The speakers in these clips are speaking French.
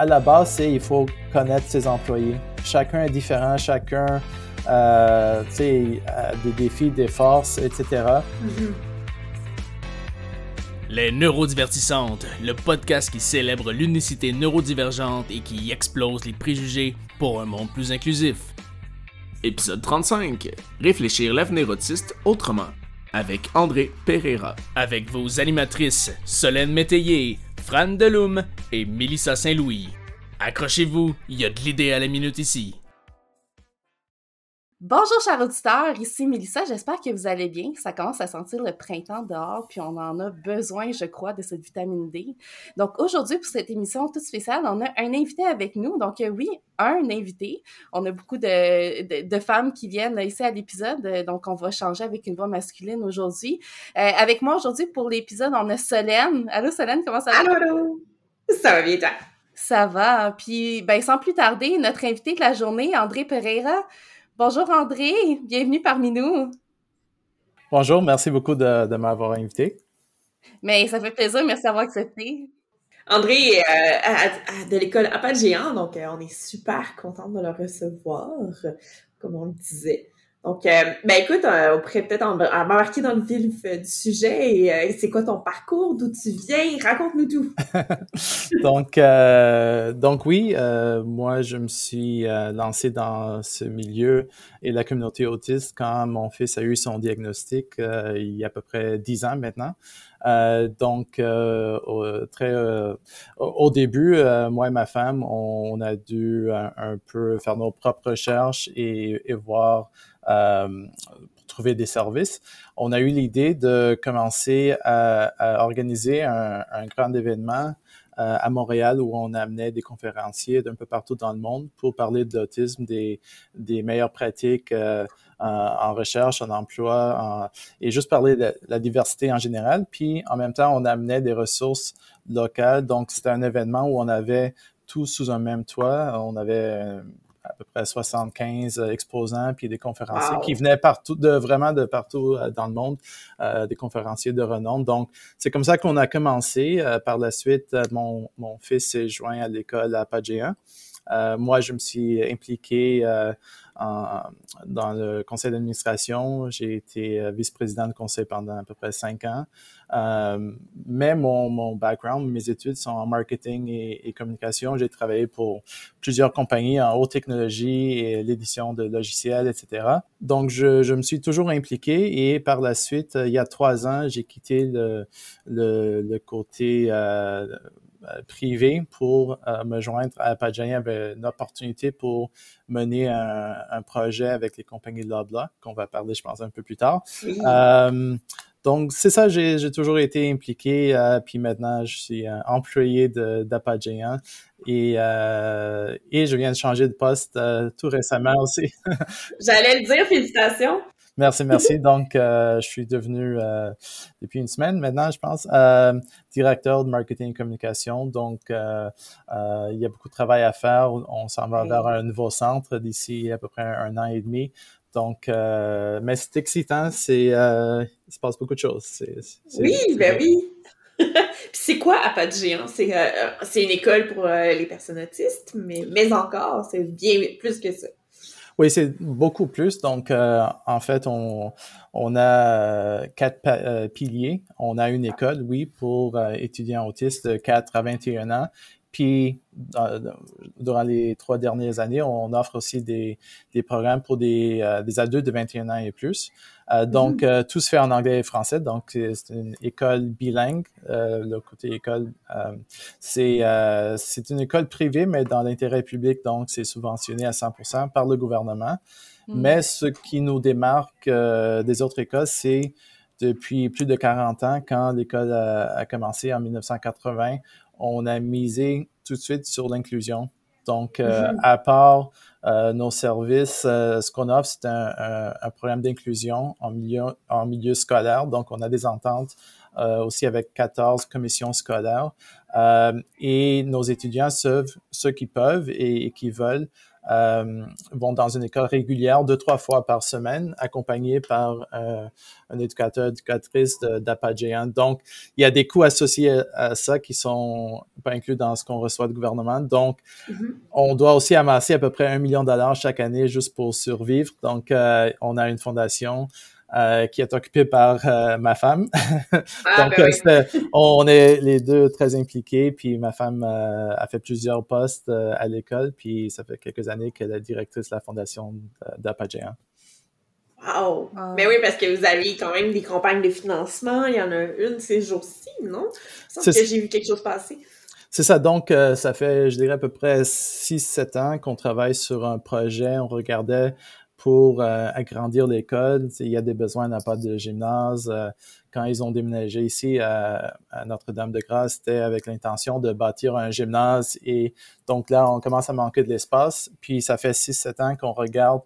à la base, c'est il faut connaître ses employés. Chacun est différent, chacun euh, a des défis, des forces, etc. Mm-hmm. Les Neurodivertissantes, le podcast qui célèbre l'unicité neurodivergente et qui explose les préjugés pour un monde plus inclusif. Épisode 35. Réfléchir l'avenir autiste autrement. Avec André Pereira. Avec vos animatrices Solène Métayer, Fran Deloum et Mélissa Saint-Louis. Accrochez-vous, il y a de l'idée à la minute ici. Bonjour chers auditeurs, ici Mélissa, j'espère que vous allez bien. Ça commence à sentir le printemps dehors, puis on en a besoin, je crois, de cette vitamine D. Donc aujourd'hui, pour cette émission toute spéciale, on a un invité avec nous. Donc euh, oui, un invité. On a beaucoup de, de, femmes qui viennent ici à l'épisode, donc on va changer avec une voix masculine aujourd'hui. Euh, avec moi aujourd'hui pour l'épisode, on a Solène. Allô Solène, comment ça va? Allô, Ça va bien, toi? Ça va. Puis, ben, sans plus tarder, notre invité de la journée, André Pereira. Bonjour André, bienvenue parmi nous. Bonjour, merci beaucoup de, m'avoir invité. Mais ça fait plaisir, merci d'avoir accepté. André est euh, de l'école Appel Géant, donc euh, on est super content de le recevoir, comme on le disait. Donc, euh, ben écoute, euh, on pourrait peut-être embarquer dans le vif du sujet. Et euh, c'est quoi ton parcours, d'où tu viens? Raconte-nous tout. donc, donc oui, moi je me suis lancé dans ce milieu et la communauté autiste quand mon fils a eu son diagnostic il y a à peu près dix ans maintenant. donc, au, très, au début, moi et ma femme, on, a dû un, peu faire nos propres recherches et, et voir euh, pour trouver des services, on a eu l'idée de commencer à, organiser un, grand événement euh, à Montréal où on amenait des conférenciers d'un peu partout dans le monde pour parler de l'autisme, des, des meilleures pratiques euh, en, recherche, en emploi, et juste parler de la diversité en général. Puis en même temps, on amenait des ressources locales. Donc c'était un événement où on avait tout sous un même toit. On avait à peu près 75 euh, exposants puis des conférenciers qui venaient partout, de vraiment de partout euh, dans le monde, euh, des conférenciers de renom. Donc, c'est comme ça qu'on a commencé. par la suite, mon, mon fils s'est joint à l'école à Pagéan. moi, je me suis impliqué dans le conseil d'administration. J'ai été euh, vice-président du conseil pendant à peu près cinq ans. Euh, mais mon, background, mes études sont en marketing et, communication. J'ai travaillé pour plusieurs compagnies en haute technologie et l'édition de logiciels, etc. Donc, je, me suis toujours impliqué et par la suite, il y a trois ans, j'ai quitté le, côté euh, euh, privé pour euh, me joindre à Pagani avait une opportunité pour mener un, projet avec les compagnies de Loblaw, qu'on va parler, je pense, un peu plus tard. Euh, donc, c'est ça, j'ai toujours été impliqué, puis maintenant, je suis employé d'Apagéan et, et je viens de changer de poste tout récemment aussi. J'allais le dire, félicitations. Merci, merci. Donc, euh, je suis devenu, euh, depuis une semaine maintenant, je pense, euh, directeur de marketing et communication. Donc, il y a beaucoup de travail à faire. On s'en va vers un nouveau centre d'ici à peu près un, an et demi. Donc, mais c'est excitant. C'est, il se passe beaucoup de choses. oui, ben oui. c'est quoi APAT Géant? C'est, une école pour les personnes autistes, mais, mais encore, c'est bien plus que ça. Oui, c'est beaucoup plus. Donc, euh, en fait, on, on a euh, quatre euh, piliers. On a une école, oui, pour étudiants autistes de 4 à 21 ans. Puis, durant les trois dernières années, on offre aussi des, des programmes pour des, des adultes de 21 ans et plus. Euh, donc, mm-hmm. euh, tout se fait en anglais et français. Donc, c'est une école bilingue. Euh, le côté école, c'est c'est une école privée, mais dans l'intérêt public. Donc, c'est subventionné à 100% par le gouvernement. Mm. Mais ce qui nous démarque des autres écoles, c'est depuis plus de 40 ans, quand l'école a, a, commencé en 1980, on a misé tout de suite sur l'inclusion. Donc, mm-hmm. à part euh, nos services, euh, ce qu'on offre, c'est un, un, programme d'inclusion en milieu, en milieu scolaire. Donc, on a des ententes aussi avec 14 commissions scolaires. et nos étudiants, ceux, ceux qui peuvent et qui veulent, euh, vont dans une école régulière deux, trois fois par semaine, accompagnés par euh, un éducateur, éducatrice d'APAGéant. Donc, il y a des coûts associés à, ça qui sont pas inclus dans ce qu'on reçoit du gouvernement. Donc, mm-hmm. on doit aussi amasser à peu près un million de dollars chaque année juste pour survivre. Donc, euh, on a une fondation euh, qui est occupé par euh, ma femme. Ah, Donc, ben on est les deux très impliqués. Puis ma femme euh, a fait plusieurs postes à l'école. Puis ça fait quelques années qu'elle est directrice de la fondation d'Apagéant. Wow! Mais oui, parce que vous avez quand même des campagnes de financement. Il y en a une ces jours-ci, non? Je que j'ai vu quelque chose passer. C'est ça. Donc, ça fait, je dirais, à peu près 6-7 ans qu'on travaille sur un projet. On regardait pour euh, agrandir l'école. Il y a des besoins d'un pas de gymnase. Euh, quand ils ont déménagé ici à, Notre-Dame-de-Grâce, c'était avec l'intention de bâtir un gymnase. Et donc là, on commence à manquer de l'espace. Puis ça fait 6-7 ans qu'on regarde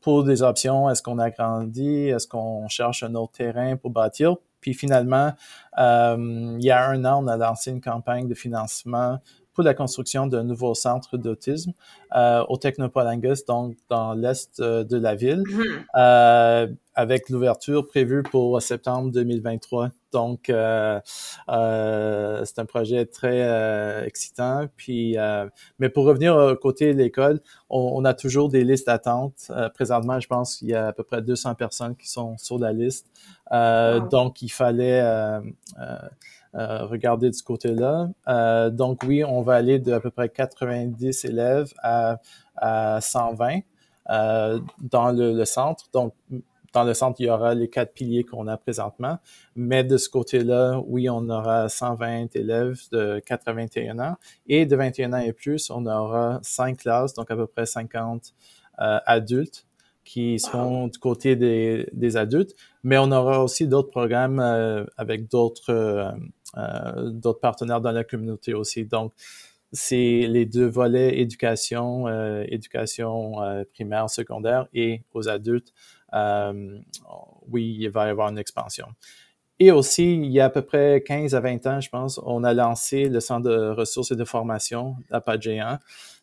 pour des options. Est-ce qu'on agrandit? Est-ce qu'on cherche un autre terrain pour bâtir? Puis finalement, euh, il y a un an, on a lancé une campagne de financement pour la construction d'un nouveau centre d'autisme euh, au Technopolangus, donc dans l'est euh, de la ville, mm-hmm. euh, avec l'ouverture prévue pour septembre 2023. Donc, euh, euh, c'est un projet très euh, excitant. Puis, mais pour revenir au côté de l'école, on, on, a toujours des listes d'attente. présentement, je pense qu'il y a à peu près 200 personnes qui sont sur la liste. Donc, il fallait euh, regarder de ce côté-là. Euh, donc oui, on va aller de à peu près 90 élèves à, à 120 euh, dans le, le, centre. Donc dans le centre, il y aura les quatre piliers qu'on a présentement. Mais de ce côté-là, oui, on aura 120 élèves de 81 ans. Et de 21 ans et plus, on aura cinq classes, donc à peu près 50 euh, adultes qui seront du côté des, des, adultes. Mais on aura aussi d'autres programmes euh, avec d'autres euh, euh, d'autres partenaires dans la communauté aussi. Donc, c'est les deux volets éducation, euh, éducation euh, primaire, secondaire et aux adultes. oui, il va y avoir une expansion. Et aussi, il y a à peu près 15 à 20 ans, je pense, on a lancé le Centre de ressources et de formation à Géant.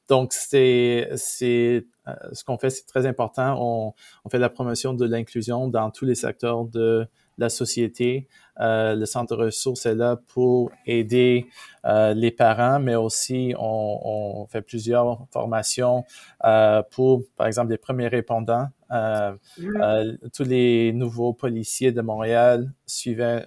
Donc, c'est, c'est ce qu'on fait, c'est très important. On fait la promotion de l'inclusion dans tous les secteurs de la société. Euh, le centre de ressources est là pour aider euh, les parents, mais aussi on, on fait plusieurs formations euh, pour, par exemple, les premiers répondants. Euh, tous les nouveaux policiers de Montréal suivaient,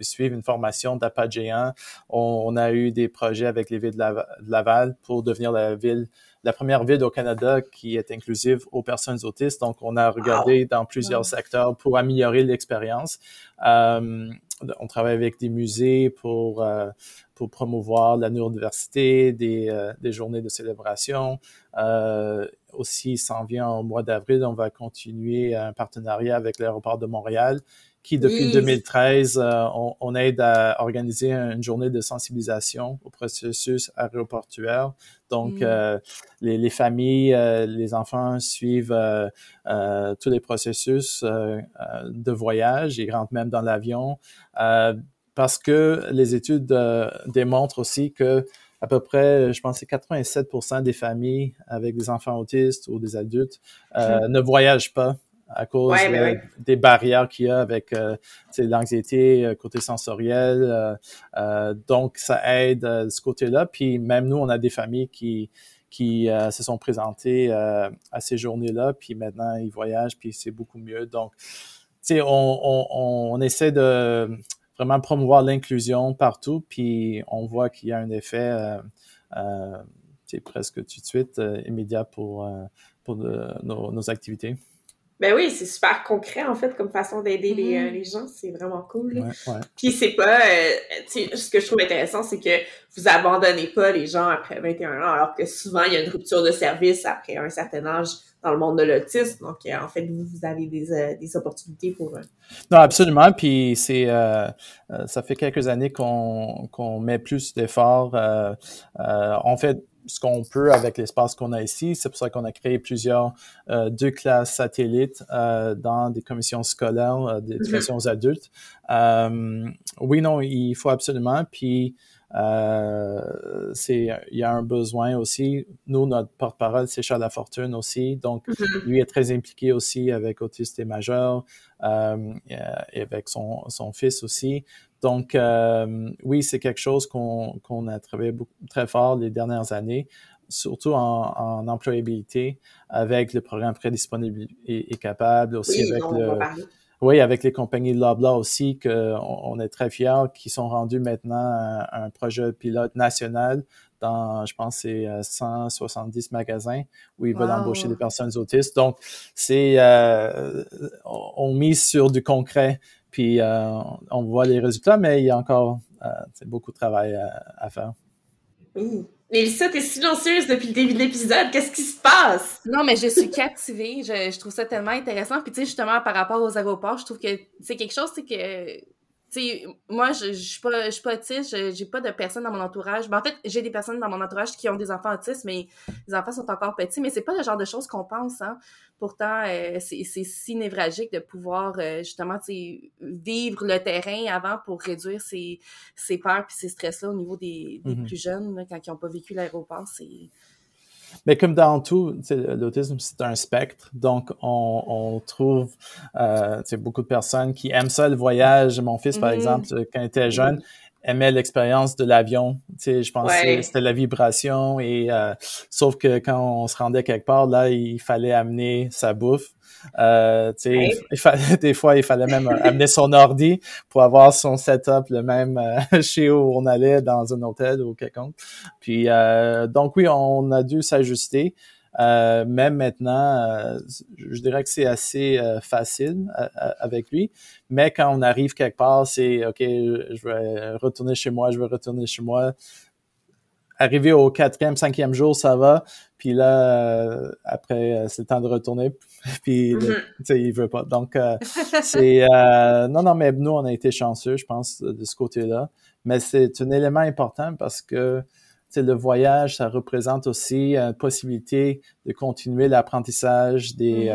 suivent une formation d'appât géant. On, on, a eu des projets avec les villes de Laval pour devenir la ville la première ville au Canada qui est inclusive aux personnes autistes. Donc, on a regardé dans plusieurs secteurs pour améliorer l'expérience. Euh, on travaille avec des musées pour, euh, promouvoir la neurodiversité, des, euh, des journées de célébration. Euh, aussi, s'en vient au mois d'avril, on va continuer un partenariat avec l'aéroport de Montréal qui, depuis 2013, euh, on, aide à organiser une journée de sensibilisation au processus aéroportuaire. Donc, mm. euh, les, les, familles, euh, les enfants suivent tous les processus de voyage. Ils rentrent même dans l'avion parce que les études démontrent aussi que à peu près, je pense, c'est 87% des familles avec des enfants autistes ou des adultes mm. ne voyagent pas à cause ben des barrières qu'il y a avec euh, l'anxiété euh, côté sensoriel. Euh, euh, donc, ça aide de ce côté-là. Puis même nous, on a des familles qui qui se sont présentées à ces journées-là, puis maintenant ils voyagent, puis c'est beaucoup mieux. Donc, tu sais, on, on, on, essaie de vraiment promouvoir l'inclusion partout, puis on voit qu'il y a un effet euh, presque tout de suite immédiat pour, pour nos, nos activités. Ben oui, c'est super concret en fait comme façon d'aider les, euh, mm-hmm. les, gens, c'est vraiment cool. Ouais, Puis c'est pas, euh, ce que je trouve intéressant, c'est que vous abandonnez pas les gens après 21 ans, alors que souvent il y a une rupture de service après un certain âge dans le monde de l'autisme. Donc euh, en fait, vous, vous avez des, des opportunités pour. Non, absolument. Puis c'est, ça fait quelques années qu'on qu'on met plus d'efforts. on fait ce qu'on peut avec l'espace qu'on a ici. C'est pour ça qu'on a créé plusieurs, euh, deux classes satellites euh, dans des commissions scolaires euh, d'éducation aux adultes. oui, non, il faut absolument. Puis, c'est, il y a un besoin aussi. Nous, notre porte-parole, c'est Charles Lafortune aussi. Donc, mm-hmm. lui est très impliqué aussi avec Autistes et Majeurs et avec son, son fils aussi. Donc, euh, oui, c'est quelque chose qu'on a travaillé très fort les dernières années, surtout en, employabilité, avec le programme Prédisponible et, capable, aussi avec le... Oui, avec les compagnies de Loblaw aussi, qu'on on est très fiers, qui sont rendus maintenant un, un projet pilote national dans, je pense, c'est 170 euh, magasins où ils veulent embaucher des personnes autistes. Donc, c'est, euh, on mise sur du concret puis euh, on voit les résultats, mais il y a encore euh, beaucoup de travail à, faire. Oui. Mélissa, t'es silencieuse depuis le début de l'épisode. Qu'est-ce qui se passe? Non, mais je suis captivée. Je, je trouve ça tellement intéressant. Puis, tu sais, justement, par rapport aux aéroports, je trouve que c'est quelque chose, c'est que sais, moi, je, je suis pas, je suis pas autiste, j'ai pas de personnes dans mon entourage. Ben, en fait, j'ai des personnes dans mon entourage qui ont des enfants autistes, mais les enfants sont encore petits, mais c'est pas le genre de choses qu'on pense, hein. Pourtant, euh, c'est si névragique de pouvoir, euh, justement, vivre le terrain avant pour réduire ses, ses peurs puis ses stress-là au niveau des, des mm-hmm. plus jeunes, quand ils n'ont pas vécu l'aéroport, c'est mais comme dans tout, l'autisme, c'est un spectre. Donc, on, on trouve euh, beaucoup de personnes qui aiment ça, le voyage. Mon fils, par mm-hmm. exemple, quand il était jeune, aimait l'expérience de l'avion. Je pense que c'était la vibration. Et euh, sauf que quand on se rendait quelque part, là, il fallait amener sa bouffe. Euh, il, fallait, des fois, il fallait même amener son ordi pour avoir son setup le même euh, chez où on allait dans un hôtel ou quelconque. Puis, euh, donc oui, on a dû s'ajuster. Euh, même maintenant, euh, je dirais que c'est assez facile avec lui. Mais quand on arrive quelque part, c'est OK, je vais retourner chez moi, je vais retourner chez moi arrivé au quatrième, cinquième jour, ça va. Puis là, euh, après, euh, c'est le temps de retourner. puis, mm-hmm. tu sais, il veut pas. Donc, euh, c'est... non, non, mais nous, on a été chanceux, je pense, de ce côté-là. Mais c'est un élément important parce que le voyage, ça représente aussi une possibilité de continuer l'apprentissage des,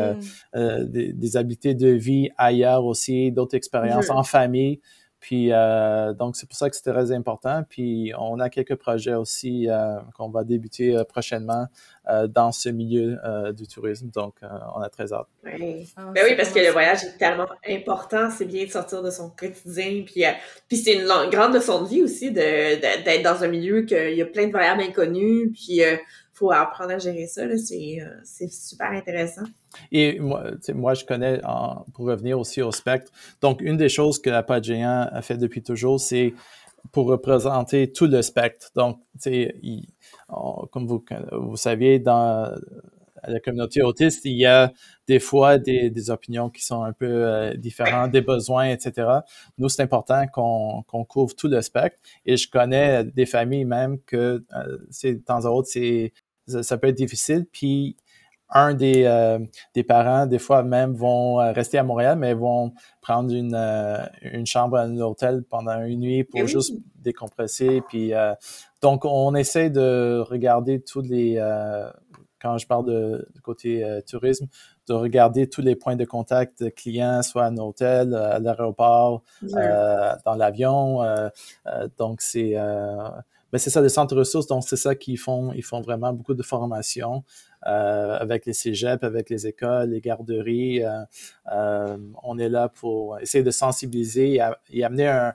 mm-hmm. des, des, habiletés de vie ailleurs aussi, d'autres expériences mm-hmm. en famille. Puis euh, donc c'est pour ça que c'était très important. Puis on a quelques projets aussi euh, qu'on va débuter euh, prochainement dans ce milieu du tourisme. Donc on a très hâte. Oui. Ah, ben oui, parce que le voyage est tellement important. C'est bien de sortir de son quotidien. Puis, puis c'est une grande leçon de vie aussi de, d'être dans un milieu qu'il y a plein de variables inconnues. Puis faut apprendre à gérer ça. C'est, c'est super intéressant. Et moi, moi je connais, pour revenir aussi au spectre, donc une des choses que la Géant a fait depuis toujours, c'est pour représenter tout le spectre. Donc, il, comme vous, vous saviez, dans la communauté autiste, il y a des fois des, des opinions qui sont un peu euh, différentes, des besoins, etc. Nous, c'est important qu'on qu'on couvre tout le spectre. Et je connais des familles même que euh, de temps à autre, c'est ça peut être difficile. Puis un des, euh, des parents, des fois même, vont euh, rester à Montréal, mais vont prendre une, euh, une chambre à un hôtel pendant une nuit pour eh juste décompresser. Puis, donc, on essaie de regarder tous les, quand je parle de, côté tourisme, de regarder tous les points de contact de clients, soit à un hôtel, à l'aéroport, dans l'avion. donc, c'est... Ben c'est ça, les centres ressources, donc c'est ça qu'ils font. Ils font vraiment beaucoup de formation. Euh, avec les cégeps, avec les écoles, les garderies. Euh, euh, on est là pour essayer de sensibiliser et, amener un,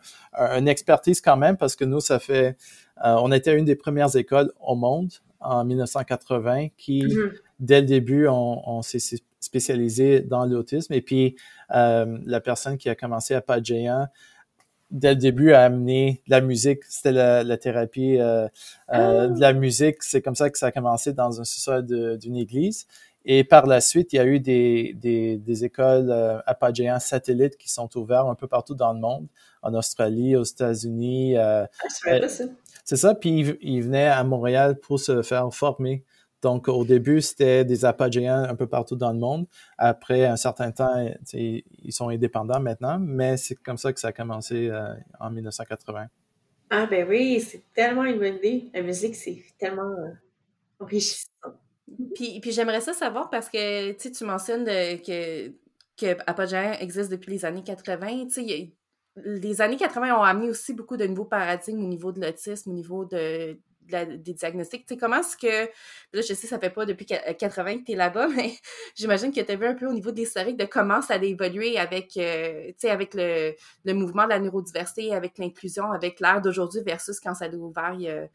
une expertise quand même parce que nous, ça fait... on était une des premières écoles au monde en 1980 qui, mm-hmm. dès le début, on, s'est spécialisé dans l'autisme. Et puis, la personne qui a commencé à pas géant, dès le début a amené la musique. C'était la, thérapie euh, euh, de la musique. C'est comme ça que ça a commencé dans un sous-sol d'une église. Et par la suite, il y a eu des, des, des écoles euh, apagéens satellites qui sont ouvertes un peu partout dans le monde, en Australie, aux États-Unis. Euh, ah, c'est ça. Puis ils, ils, venaient à Montréal pour se faire former. Donc, au début, c'était des appâts géants un peu partout dans le monde. Après un certain temps, ils sont indépendants maintenant, mais c'est comme ça que ça a commencé euh, en 1980. Ah ben oui, c'est tellement une bonne idée. La musique, c'est tellement... Euh, enrichissant. Puis, puis j'aimerais ça savoir parce que tu mentionnes que, que Apogea existe depuis les années 80. les années 80 ont amené aussi beaucoup de nouveaux paradigmes au niveau de l'autisme, au niveau de, des diagnostics. Tu sais, comment est-ce que. Là, je sais, ça fait pas depuis 80 que tu es là-bas, mais j'imagine que tu as vu un peu au niveau des l'historique de comment ça a évolué avec, euh, avec le, le, mouvement de la neurodiversité, avec l'inclusion, avec l'ère d'aujourd'hui versus quand ça a ouvert il y a,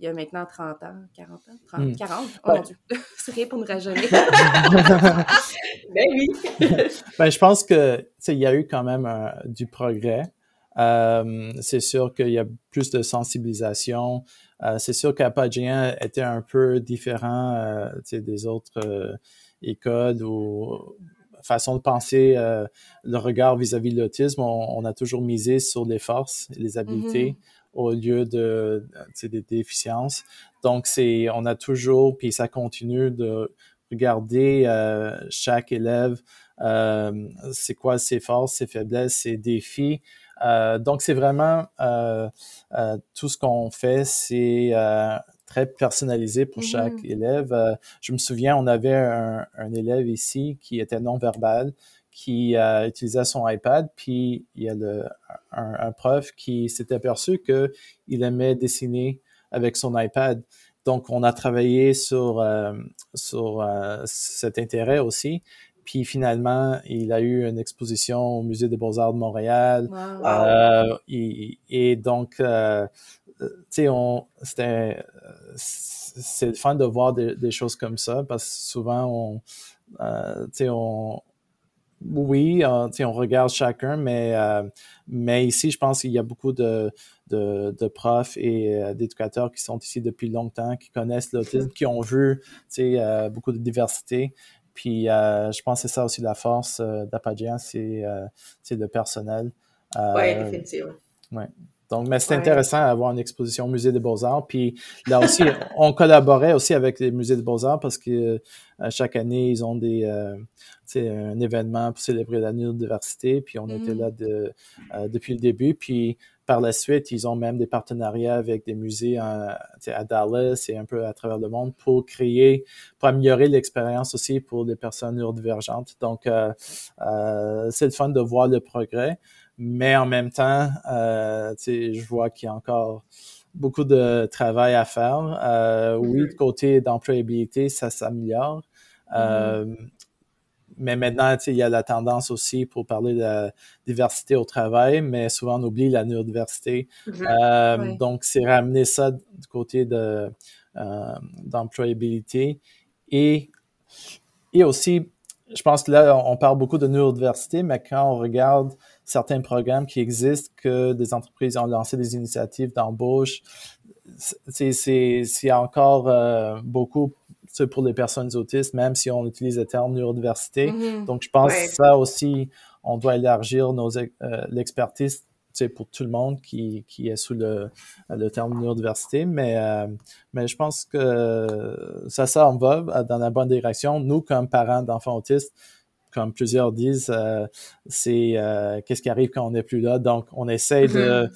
il y a maintenant 30 ans, 40 ans, 30, 40. Oh mon Dieu, c'est rien pour nous rajeunir. ben oui. ben, je pense que il y a eu quand même du progrès. Euh, c'est sûr qu'il y a plus de sensibilisation. Euh, c'est sûr qu'Apogéen était un peu différent euh, des autres écoles ou façon de penser le regard vis-à-vis de l'autisme. On, a toujours misé sur les forces les habiletés. Mm-hmm au lieu de des déficiences. Donc, c'est, on a toujours, puis ça continue de regarder euh, chaque élève, euh, c'est quoi ses forces, ses faiblesses, ses défis. Euh, donc, c'est vraiment euh, euh, tout ce qu'on fait, c'est euh, très personnalisé pour chaque mm-hmm. élève. je me souviens, on avait un, un, élève ici qui était non verbal, qui euh, utilisait son iPad, puis il y a le, un, prof qui s'est aperçu qu'il aimait dessiner avec son iPad. Donc, on a travaillé sur, euh, sur euh, cet intérêt aussi. Puis finalement, il a eu une exposition au Musée des Beaux-Arts de Montréal. et, donc, tu sais, c'était c'est le fun de voir des, des, choses comme ça parce que souvent, on, tu sais, on, oui, euh, on regarde chacun, mais, euh, mais ici, je pense qu'il y a beaucoup de, de, de profs et euh, d'éducateurs qui sont ici depuis longtemps, qui connaissent l'autisme, qui ont vu beaucoup de diversité. Puis je pense que c'est ça aussi la force d'Apagian, c'est le personnel. oui, définitivement. Ouais. Donc, mais c'est intéressant d'avoir une exposition au Musée des Beaux-Arts. Puis là aussi, on collaborait aussi avec les musées des Beaux-Arts parce que chaque année, ils ont des, c'est un événement pour célébrer la diversité. Puis on était mm. là de, euh, depuis le début. Puis par la suite, ils ont même des partenariats avec des musées à Dallas et un peu à travers le monde pour créer, pour améliorer l'expérience aussi pour les personnes neurodivergentes. Donc, euh, euh, c'est le fun de voir le progrès, mais en même temps, euh, je vois qu'il y a encore beaucoup de travail à faire. Euh, oui, mm-hmm. côté d'employabilité, ça s'améliore. Mm-hmm mais maintenant, il y a la tendance aussi pour parler de la diversité au travail, mais souvent on oublie la neurodiversité. Mhm. Euh, donc, c'est ramener ça du côté de euh, d'employabilité et et aussi, je pense que là, on parle beaucoup de neurodiversité, mais quand on regarde certains programmes qui existent, que des entreprises ont lancé des initiatives d'embauche, c'est encore euh, beaucoup pour les personnes autistes, même si on utilise le terme neurodiversité. Mm-hmm. Donc, je pense que ça aussi, on doit élargir nos euh, l'expertise pour tout le monde qui, qui est sous le, le terme neurodiversité. Mais, euh, mais je pense que ça, ça, on va dans la bonne direction. Nous, comme parents d'enfants autistes, comme plusieurs disent, euh, c'est euh, qu'est-ce qui arrive quand on n'est plus là? Donc, on essaie de, mm-hmm.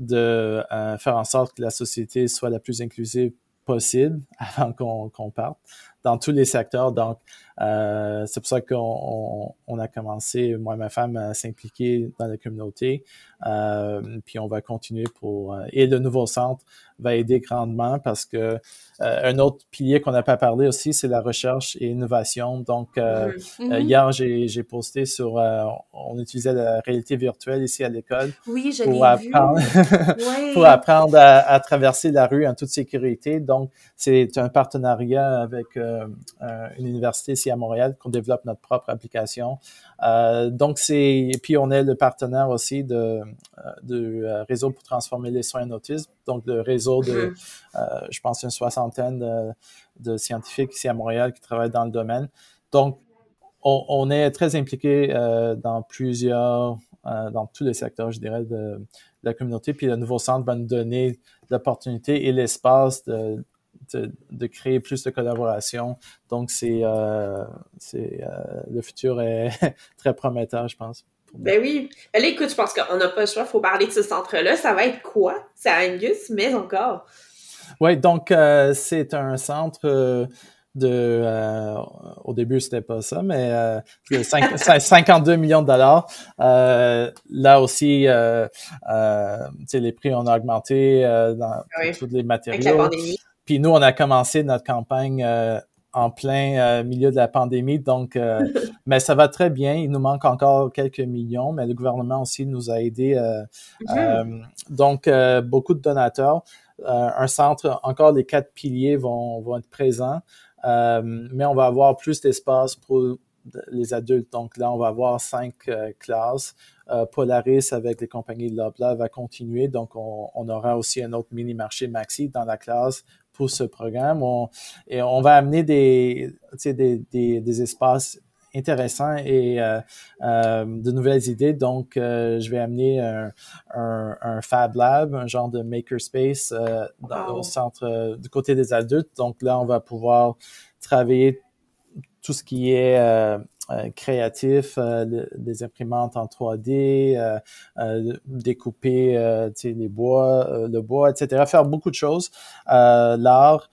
de faire en sorte que la société soit la plus inclusive possible avant qu'on qu'on parte dans tous les secteurs. Donc, euh, c'est pour ça qu'on on, a commencé, moi et ma femme, à s'impliquer dans la communauté. Euh, puis on va continuer pour... Euh, et le nouveau centre va aider grandement parce que euh, un autre pilier qu'on n'a pas parlé aussi, c'est la recherche et innovation. Donc, euh, mm-hmm. hier, j'ai posté sur... on utilisait la réalité virtuelle ici à l'école. Oui, je pour apprendre, pour apprendre à, à, traverser la rue en toute sécurité. Donc, c'est un partenariat avec une université à Montréal qu'on développe notre propre application. Euh, donc, c'est. Puis, on est le partenaire aussi de, euh, de euh, Réseau pour transformer les soins en autisme. Donc, le réseau de, mm-hmm. je pense, une soixantaine de, de, scientifiques ici à Montréal qui travaillent dans le domaine. Donc, on, on est très impliqué dans plusieurs, dans tous les secteurs, je dirais, de, de, la communauté. Puis, le nouveau centre va nous donner l'opportunité et l'espace de de, créer plus de collaboration. Donc, c'est, euh, c'est euh, le futur est très prometteur, je pense. Ben oui. Ben là, écoute, je pense qu'on n'a pas le choix, il faut parler de ce centre-là. Ça va être quoi? C'est à Angus, mais encore. Oui, donc c'est un centre de euh, au début c'était pas ça mais euh, 52 millions de dollars euh, là aussi euh, euh les prix ont augmenté euh, dans tous les matériaux puis nous on a commencé notre campagne en plein milieu de la pandémie donc mais ça va très bien il nous manque encore quelques millions mais le gouvernement aussi nous a aidés mm-hmm. donc beaucoup de donateurs un centre encore les quatre piliers vont vont être présents euh, mais on va avoir plus d'espace pour les adultes. Donc là, on va avoir cinq euh, classes. Euh, Polaris avec les compagnies de Loblaw va continuer. Donc, on, aura aussi un autre mini-marché Maxi dans la classe pour ce programme. et on va amener des, des, des, des espaces intéressants et de nouvelles idées. Donc, je vais amener un, un, Fab Lab, un genre de makerspace au centre du côté des adultes. Donc là, on va pouvoir travailler tout ce qui est euh, euh, créatif, euh, des imprimantes en 3D, découper les bois, le bois, etc. Faire beaucoup de choses. L'art.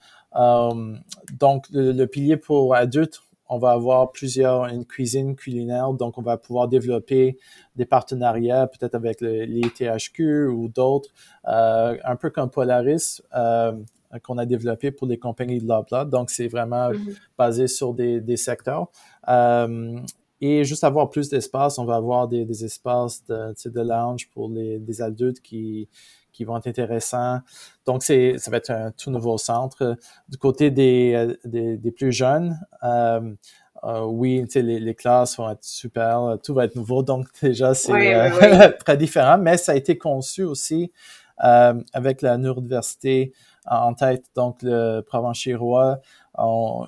donc, le, pilier pour adultes, on va avoir plusieurs, une cuisine culinaire, donc on va pouvoir développer des partenariats peut-être avec les THQ ou d'autres, un peu comme Polaris. Euh, qu'on a développé pour les compagnies de Loblaw. Donc, c'est vraiment mm-hmm. basé sur des, des secteurs. Euh, et juste avoir plus d'espace, on va avoir des, des espaces de, de lounge pour les des adultes qui, qui vont être intéressants. Donc, c'est, ça va être un tout nouveau centre. Du côté des, des, des plus jeunes, euh, euh, oui, les, les classes vont être super, tout va être nouveau. Donc, déjà, c'est euh, très différent, mais ça a été conçu aussi euh, avec la neurodiversité en tête. Donc, le Provenchirois,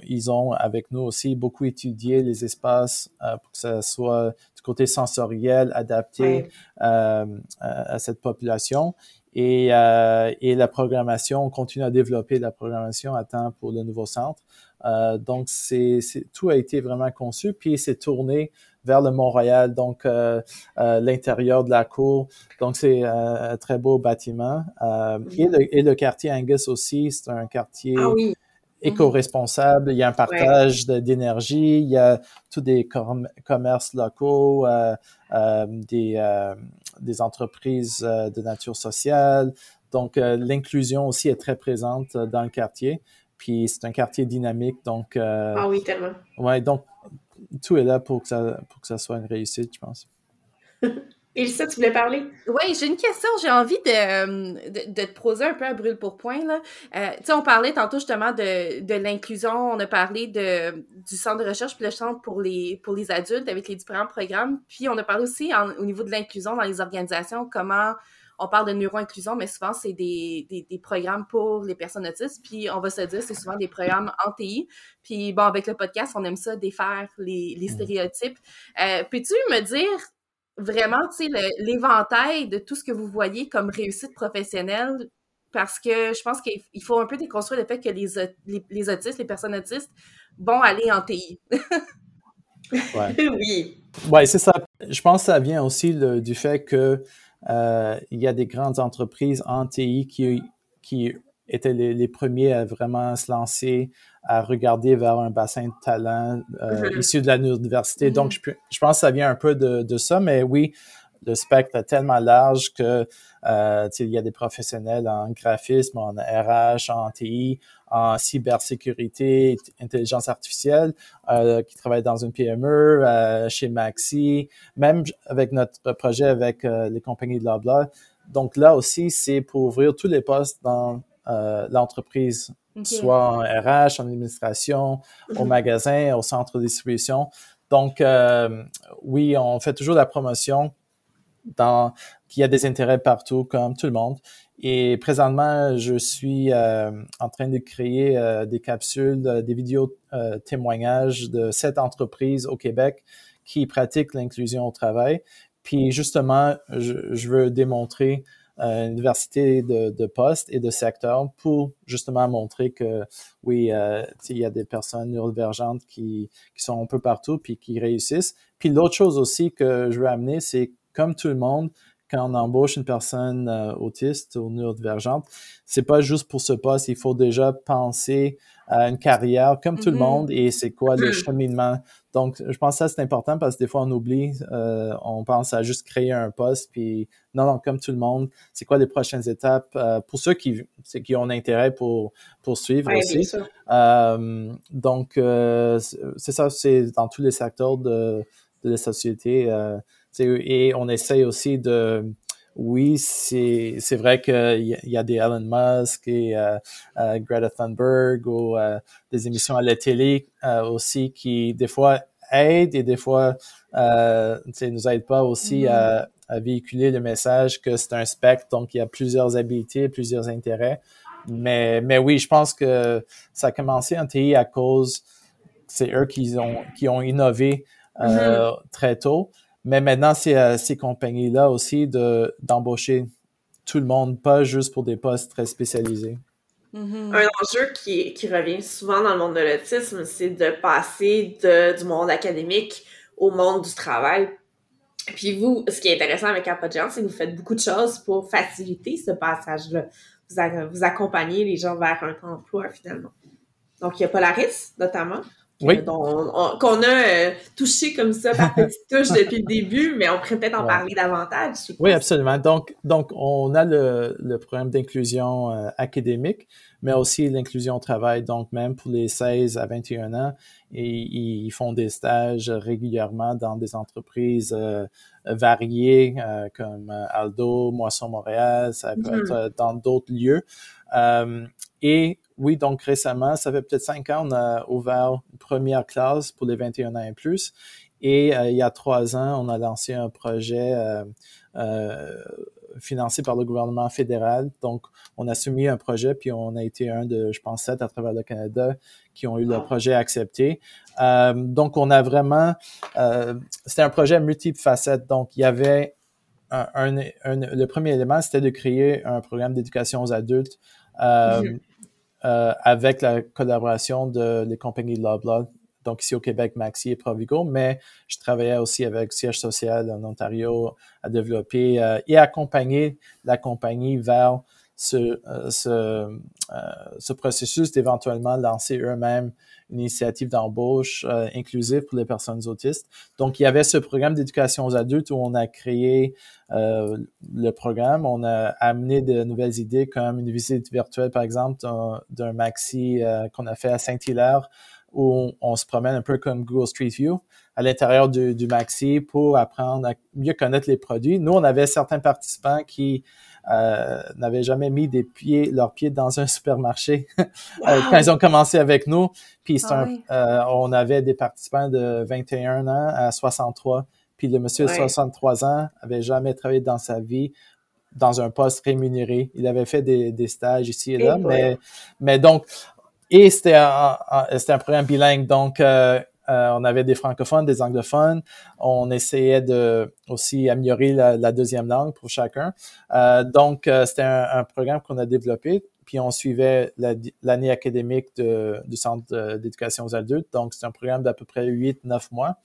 ils ont avec nous aussi beaucoup étudié les espaces euh, pour que ça soit du côté sensoriel adapté euh, à cette population. Et, euh, et, la programmation, on continue à développer la programmation à temps pour le nouveau centre. Euh, donc, c'est, tout a été vraiment conçu, puis c'est tourné vers le Mont-Royal, donc euh, euh, l'intérieur de la cour. Donc, c'est un très beau bâtiment. et, le, et, le, quartier Angus aussi, c'est un quartier ah éco-responsable. Il y a un partage d'énergie, il y a tous des commerces locaux, des, des entreprises de nature sociale. Donc, l'inclusion aussi est très présente dans le quartier. Puis c'est un quartier dynamique, donc. Euh, ah oui, tellement. Ouais, donc tout est là pour que ça, pour que ça soit une réussite, je pense. Elisa, tu voulais parler? Oui, j'ai une question. J'ai envie de, de, de, te poser un peu à brûle pour point. Là. Euh, tu sais, on parlait tantôt justement de, de l'inclusion, on a parlé de, du centre de recherche puis le centre pour les, pour les adultes avec les différents programmes. Puis on a parlé aussi au niveau de l'inclusion dans les organisations, comment on parle de neuro-inclusion, mais souvent, c'est des, des, programmes pour les personnes autistes. Puis, on va se dire, c'est souvent des programmes en TI. Puis, bon, avec le podcast, on aime ça, défaire les, les mm. stéréotypes. Euh, Peux-tu me dire vraiment, tu sais, l'éventail de tout ce que vous voyez comme réussite professionnelle? Parce que je pense qu'il faut un peu déconstruire le fait que les, les, autistes, les personnes autistes, vont aller en TI. ouais. oui. Oui, c'est ça. Je pense que ça vient aussi du fait que euh, il y a des grandes entreprises en TI qui, qui étaient les, les, premiers à vraiment se lancer, à regarder vers un bassin de talent euh, mm-hmm. issu de l'université. Donc, mm-hmm. je, je, pense que ça vient un peu de, de ça, mais oui, le spectre est tellement large que euh, il y a des professionnels en graphisme, en RH, en TI, en cybersécurité, intelligence artificielle, euh, qui travaillent dans une PME, euh, chez Maxi, même avec notre projet avec les compagnies de Loblaw. Donc là aussi, c'est pour ouvrir tous les postes dans l'entreprise, soit en RH, en administration, au mhm. magasin, au centre de distribution. Donc, oui, on fait toujours la promotion dans qu'il y a des intérêts partout, comme tout le monde. Et présentement, je suis euh, en train de créer euh, des capsules, euh, des vidéos témoignages de sept entreprises au Québec qui pratiquent l'inclusion au travail. Puis justement, je, veux démontrer une diversité de, de, postes et de secteurs pour justement montrer que oui, il y a des personnes neurodivergentes qui, qui sont un peu partout puis qui réussissent. Puis l'autre chose aussi que je veux amener, c'est comme tout le monde, quand on embauche une personne autiste ou neurodivergente, c'est pas juste pour ce poste, il faut déjà penser à une carrière comme tout le mm-hmm. monde et c'est quoi le mm-hmm. cheminement. Donc, je pense que ça, c'est important parce que des fois, on oublie, euh, on pense à juste créer un poste, puis non, non, comme tout le monde, c'est quoi les prochaines étapes euh, pour ceux qui, qui ont intérêt pour poursuivre aussi. Euh, donc, c'est ça, c'est dans tous les secteurs de, de la société. Et on essaye aussi de oui, c'est, c'est vrai qu'il y, a des Elon Musk et euh, euh, Greta Thunberg ou euh, des émissions à la télé aussi qui, des fois, aident et des fois, euh, nous aident pas aussi à, mm-hmm. à, véhiculer le message que c'est un spectre, donc il y a plusieurs habiletés, plusieurs intérêts. Mais, mais oui, je pense que ça a commencé en TI à cause, c'est eux qui ont, qui ont innové mm-hmm. très tôt. Mais maintenant, c'est à ces compagnies-là aussi de, d'embaucher tout le monde, pas juste pour des postes très spécialisés. Mm-hmm. Un enjeu qui, qui, revient souvent dans le monde de l'autisme, c'est de passer de, du monde académique au monde du travail. Puis vous, ce qui est intéressant avec Apogéant, c'est que vous faites beaucoup de choses pour faciliter ce passage-là. Vous, vous accompagnez les gens vers un emploi finalement. Donc, il y a Polaris, notamment, oui. qu'on a euh, touché comme ça par petites touches depuis le début, mais on pourrait peut-être en parler davantage. Oui, absolument. Donc, donc, on a le, le programme d'inclusion euh, académique, mais aussi l'inclusion au travail. Donc, même pour les 16 à 21 ans, et, ils font des stages régulièrement dans des entreprises euh, variées comme Aldo, Moisson Montréal, ça peut mm-hmm. être dans d'autres lieux. et oui, donc récemment, ça fait peut-être cinq ans, on a ouvert une première classe pour les 21 ans et plus. Et euh, il y a trois ans, on a lancé un projet euh, euh, financé par le gouvernement fédéral. Donc, on a soumis un projet, puis on a été un de, je pense, sept à travers le Canada qui ont eu le projet accepté. donc, on a vraiment, c'était un projet multiple Donc, il y avait un, le premier élément, c'était de créer un programme d'éducation aux adultes. Mm-hmm. Euh, avec la collaboration de les compagnies Loblaw, donc ici au Québec, Maxi et Provigo, mais je travaillais aussi avec Siège Social en Ontario à développer euh, et accompagner la compagnie vers ce, euh, ce, ce processus d'éventuellement lancer eux-mêmes une initiative d'embauche euh, inclusive pour les personnes autistes. Donc, il y avait ce programme d'éducation aux adultes où on a créé euh, le programme, on a amené de nouvelles idées comme une visite virtuelle, par exemple, d'un maxi euh, qu'on a fait à Saint-Hilaire où on, se promène un peu comme Google Street View à l'intérieur du, maxi pour apprendre à mieux connaître les produits. Nous, on avait certains participants qui euh, n'avaient jamais mis des pieds, leurs pieds dans un supermarché euh, quand ils ont commencé avec nous. Puis ah euh, on avait des participants de 21 ans à 63. Puis le monsieur de 63 ans avait jamais travaillé dans sa vie dans un poste rémunéré. Il avait fait des, des stages ici et là, mais, mais donc, et c'était un, c'était un programme bilingue. Donc, euh, euh, on avait des francophones, des anglophones. On essayait de aussi améliorer la, deuxième langue pour chacun. Euh, donc, euh, c'était un, programme qu'on a développé. Puis on suivait l'année académique du Centre d'éducation aux adultes. Donc, c'est un programme d'à peu près 8-9 mois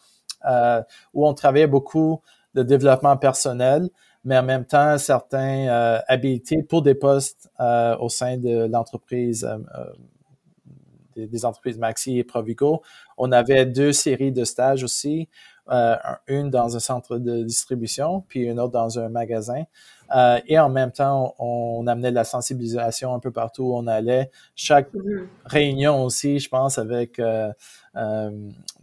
où on travaillait beaucoup de développement personnel, mais en même temps, certains habilités pour des postes au sein de l'entreprise des, entreprises Maxi et Provigo. On avait deux séries de stages aussi, euh, une dans un centre de distribution, puis une autre dans un magasin. Euh, et en même temps, on, amenait de la sensibilisation un peu partout où on allait. Chaque mm-hmm. réunion aussi, je pense, avec euh,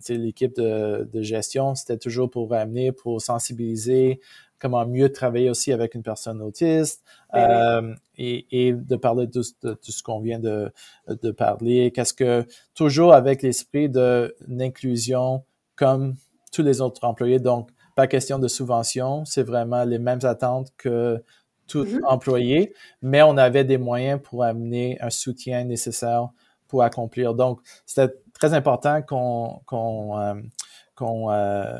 l'équipe de, de, gestion, c'était toujours pour amener, pour sensibiliser, comment mieux travailler aussi avec une personne autiste euh, et, et, de parler de, tout ce qu'on vient de, de parler. Qu'est-ce que toujours avec l'esprit de l'inclusion comme tous les autres employés. Donc, pas question de subvention, c'est vraiment les mêmes attentes que tout mm-hmm. employé, mais on avait des moyens pour amener un soutien nécessaire pour accomplir. Donc, c'était très important qu'on qu'on euh, qu'on euh,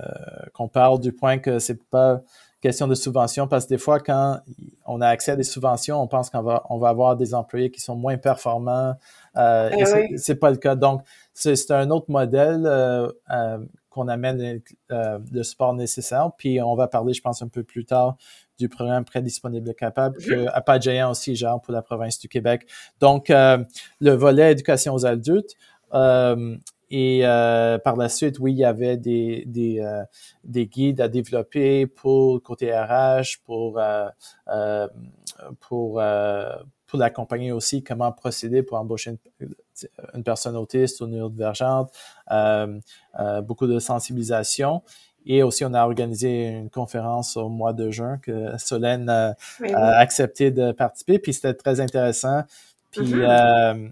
qu'on parle du point que c'est pas question de subvention parce que des fois, quand on a accès à des subventions, on pense qu'on va, on va avoir des employés qui sont moins performants. Euh, eh c'est pas le cas. Donc, c'est un autre modèle euh, euh, qu'on amène le support nécessaire. Puis on va parler, je pense, un peu plus tard du programme Prêt disponible capable que APA Géant aussi gère pour la province du Québec. Donc, le volet éducation aux adultes, et par la suite, oui, il y avait des, des, des guides à développer pour côté RH, pour, pour, pour l'accompagner aussi, comment procéder pour embaucher une, personne autiste ou neurodivergente, euh, euh, beaucoup de sensibilisation. Et aussi, on a organisé une conférence au mois de juin que Solène a accepté de participer, puis c'était très intéressant. Puis, mm-hmm. euh,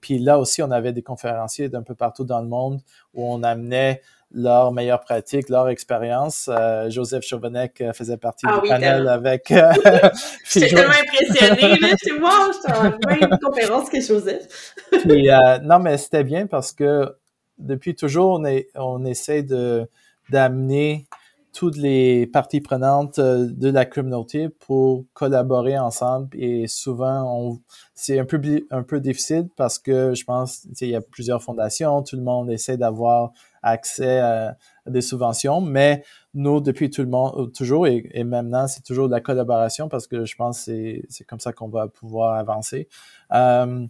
puis là aussi, on avait des conférenciers d'un peu partout dans le monde où on amenait leur meilleure pratique, leur expérience. Euh, Joseph Chauvenec euh, faisait partie ah du panel avec. Euh, J'étais tellement impressionné, là. C'est moi, j'étais en même conférence que Joseph. puis, non, mais c'était bien parce que depuis toujours, on, est, on essaie de d'amener toutes les parties prenantes de la communauté pour collaborer ensemble et souvent c'est un peu un peu difficile parce que je pense il y a plusieurs fondations tout le monde essaie d'avoir accès à, des subventions. Mais nous, depuis tout le monde, toujours et, maintenant, c'est toujours de la collaboration parce que je pense que c'est comme ça qu'on va pouvoir avancer. Euh,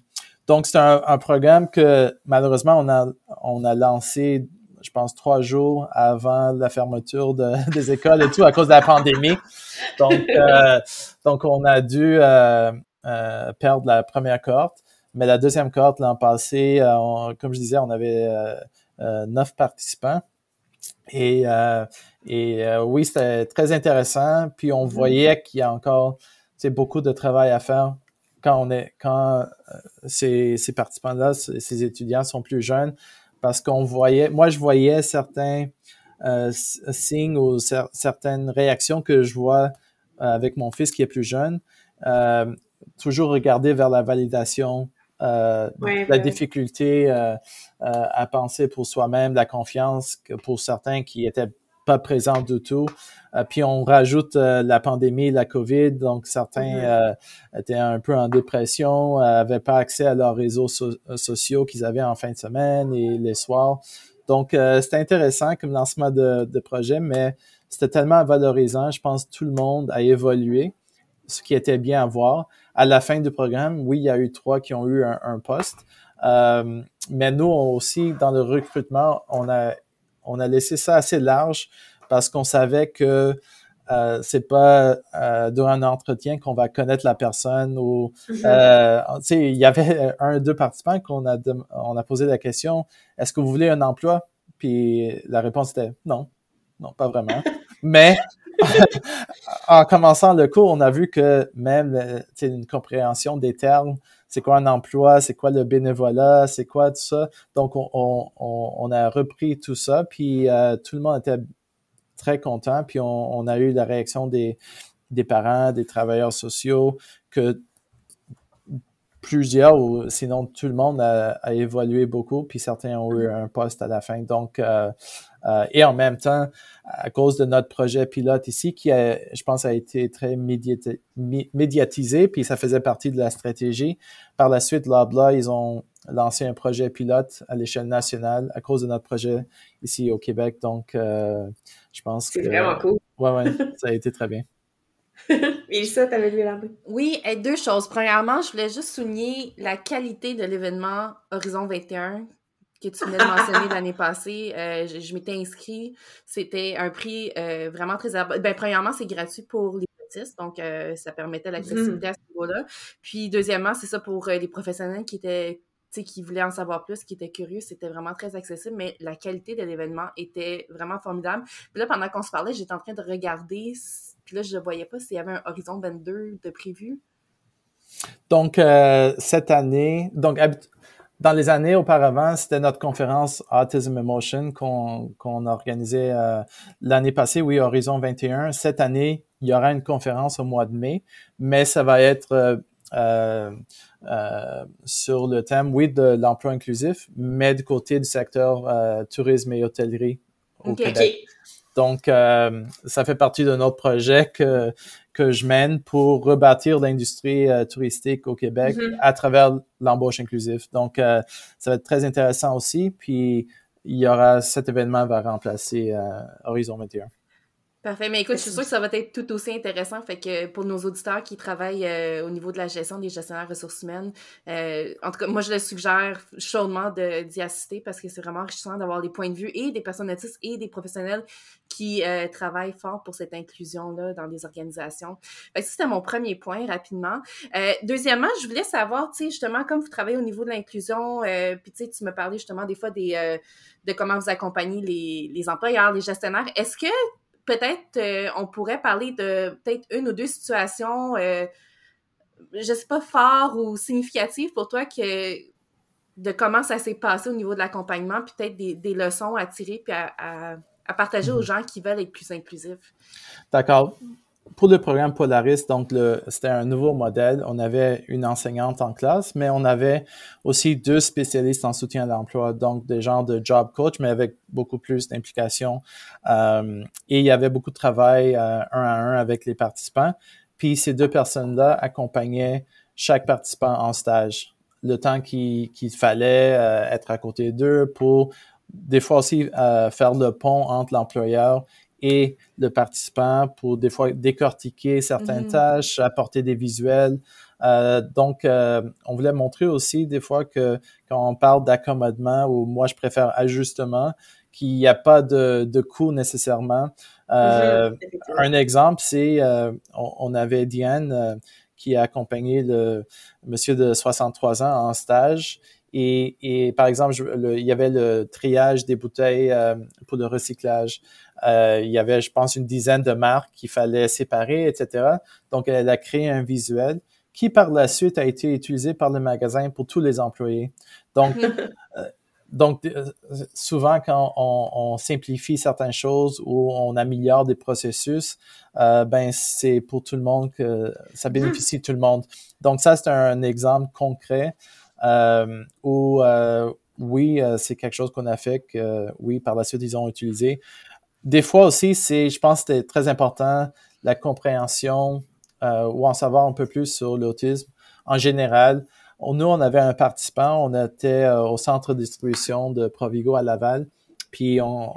donc, c'est un, programme que malheureusement, on a, on a lancé, je pense, trois jours avant la fermeture des écoles et tout à cause de la pandémie. Donc, euh, donc on a dû euh, perdre la première cohorte. Mais la deuxième cohorte l'an passé, comme je disais, on avait euh, neuf participants. Et, euh, et euh, oui, c'était très intéressant. Puis on mm-hmm. voyait qu'il y a encore beaucoup de travail à faire quand on est quand ces, ces participants-là, ces étudiants sont plus jeunes, parce qu'on voyait, moi je voyais certains signes ou certaines réactions que je vois avec mon fils qui est plus jeune, toujours regarder vers la validation euh, la difficulté euh, euh, à penser pour soi-même, la confiance que pour certains qui étaient pas présents du tout. puis on rajoute la pandémie, la COVID, donc certains mm-hmm. étaient un peu en dépression, avaient pas accès à leurs réseaux sociaux qu'ils avaient en fin de semaine et les soirs. Donc c'était intéressant comme lancement de, de projet, mais c'était tellement valorisant. Je pense que tout le monde a évolué, ce qui était bien à voir à la fin du programme, oui, il y a eu trois qui ont eu un, poste. Euh, mais nous aussi, dans le recrutement, on a, on a laissé ça assez large parce qu'on savait que euh, c'est pas euh, durant un entretien qu'on va connaître la personne ou euh, il y avait un deux participants qu'on a on a posé la question est-ce que vous voulez un emploi? Puis la réponse était non. Non pas vraiment. Mais en commençant le cours, on a vu que même euh, une compréhension des termes, c'est quoi un emploi, c'est quoi le bénévolat, c'est quoi tout ça? Donc, on, a repris tout ça, puis euh, tout le monde était très content, puis on, a eu la réaction des, parents, des travailleurs sociaux, que plusieurs, ou sinon tout le monde a, évolué beaucoup, puis certains ont eu un poste à la fin. Donc, euh, euh, et en même temps, à cause de notre projet pilote ici, qui a, je pense a été très médiatisé, puis ça faisait partie de la stratégie. Par la suite, Loblaw, ils ont lancé un projet pilote à l'échelle nationale à cause de notre projet ici au Québec. Donc, euh, je pense que... C'est vraiment cool. Ouais, ouais, ça a été très bien. Mélissa, t'avais lu la Oui, et deux choses. Premièrement, je voulais juste souligner la qualité de l'événement Horizon 21 que tu venais de mentionner l'année passée. Euh, je, m'étais inscrit. C'était un prix euh, vraiment très... Ben, premièrement, c'est gratuit pour les autistes, donc euh, ça permettait l'accessibilité à ce niveau-là. Puis deuxièmement, c'est ça pour les professionnels qui étaient qui voulaient en savoir plus, qui étaient curieux, c'était vraiment très accessible, mais la qualité de l'événement était vraiment formidable. Puis là, pendant qu'on se parlait, j'étais en train de regarder, puis là, je ne voyais pas s'il y avait un Horizon 22 de prévu. Donc, cette année, donc dans les années auparavant, c'était notre conférence Autism Emotion qu'on organisait euh, l'année passée, oui, Horizon 21. Cette année, il y aura une conférence au mois de mai, mais ça va être euh, euh, sur le thème, oui, de l'emploi inclusif, mais du côté du secteur tourisme et hôtellerie au Québec. Donc, ça fait partie de notre projet que que je mène pour rebâtir l'industrie euh, touristique au Québec mm-hmm. à travers l'embauche inclusive. Donc, euh, ça va être très intéressant aussi. Puis, il y aura cet événement va remplacer euh, Horizon 21. Parfait. Mais écoute, je suis sûre que ça va être tout aussi intéressant. Fait que pour nos auditeurs qui travaillent euh, au niveau de la gestion des gestionnaires ressources humaines, euh, en tout cas, moi, je le suggère chaudement d'y assister parce que c'est vraiment enrichissant d'avoir les points de vue et des personnes autistes et des professionnels qui euh, travaillent fort pour cette inclusion-là dans les organisations. Fait que c'était mon premier point, rapidement. deuxièmement, je voulais savoir, tu sais, justement, comme vous travaillez au niveau de l'inclusion, puis tu sais, tu me parlais justement des fois des, de comment vous accompagnez les, les employeurs, les gestionnaires. Est-ce que peut-être euh, on pourrait parler de peut-être une ou deux situations, euh, je sais pas, fort ou significatives pour toi que de comment ça s'est passé au niveau de l'accompagnement, puis peut-être des, leçons à tirer puis à, à partager aux mhm. gens qui veulent être plus inclusifs. D'accord pour le programme Polaris, donc c'était un nouveau modèle. On avait une enseignante en classe, mais on avait aussi deux spécialistes en soutien à l'emploi, donc des gens de job coach, mais avec beaucoup plus d'implication. Euh, et il y avait beaucoup de travail euh, un à un avec les participants. Puis ces deux personnes-là accompagnaient chaque participant en stage, le temps qu'il fallait euh, être à côté d'eux pour des fois aussi faire le pont entre l'employeur et le participant pour des fois décortiquer certaines mm-hmm. tâches, apporter des visuels. Euh, donc, euh, on voulait montrer aussi des fois que quand on parle d'accommodement ou moi je préfère ajustement, qu'il n'y a pas de, de coût nécessairement. Euh, un exemple, c'est on, avait Diane qui a accompagné le monsieur de 63 ans en stage et, et, par exemple, il y avait le triage des bouteilles pour le recyclage. Euh, il y avait, je pense, une dizaine de marques qu'il fallait séparer, etc. Donc, elle a créé un visuel qui, par la suite, a été utilisé par le magasin pour tous les employés. Donc, euh, donc euh, souvent, quand on, simplifie certaines choses ou on améliore des processus, ben c'est pour tout le monde que ça bénéficie tout le monde. Donc, ça, c'est un exemple concret où oui, c'est quelque chose qu'on a fait que oui, par la suite, ils ont utilisé des fois aussi, c'est, je pense que c'était très important la compréhension euh, ou en savoir un peu plus sur l'autisme en général. Nous, on avait un participant, on était euh, au centre de distribution de Provigo à Laval, puis on,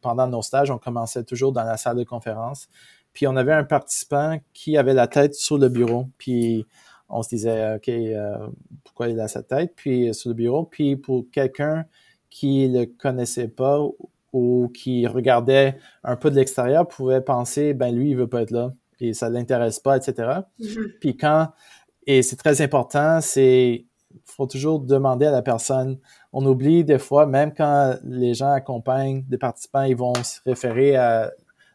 pendant nos stages, on commençait toujours dans la salle de conférence, puis on avait un participant qui avait la tête sur le bureau, puis on se disait, OK, euh, pourquoi il a sa tête, puis sur le bureau, puis pour quelqu'un qui le connaissait pas ou qui regardait un peu de l'extérieur pouvait penser, ben lui, il veut pas être là et ça l'intéresse pas, etc. Mm-hmm. Puis quand, et c'est très important, c'est, faut toujours demander à la personne. On oublie des fois, même quand les gens accompagnent des participants, ils vont se référer à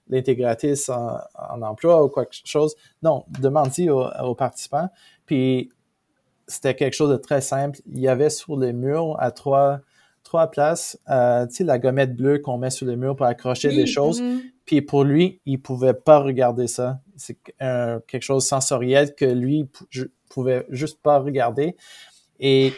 l'intégratrice en, emploi ou quelque chose. Non, demande-y aux, participants. Puis c'était quelque chose de très simple. Il y avait sur les murs à trois trois places, euh, tu sais, la gommette bleue qu'on met sur les murs pour accrocher des choses. Mm-hmm. Puis pour lui, il pouvait pas regarder ça. C'est quelque chose sensoriel que lui pouvait juste pas regarder. Et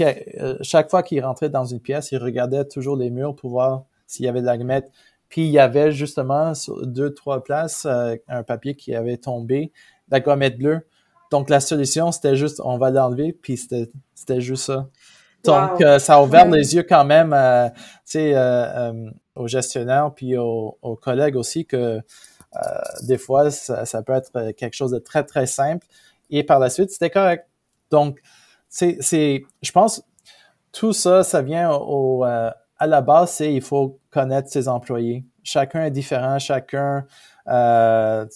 euh, chaque fois qu'il rentrait dans une pièce, il regardait toujours les murs pour voir s'il y avait de la gommette. Puis il y avait justement sur deux, trois places euh, un papier qui avait tombé, la gommette bleue. Donc la solution, c'était juste, on va l'enlever, puis c'était juste ça. Donc, euh, ça a ouvert les yeux quand même euh, euh, aux gestionnaires puis aux, collègues aussi que des fois, ça, peut être quelque chose de très, très simple. Et par la suite, c'était correct. Donc, c'est, je pense, tout ça, ça vient au, à la base, c'est il faut connaître ses employés. Chacun est différent, chacun euh,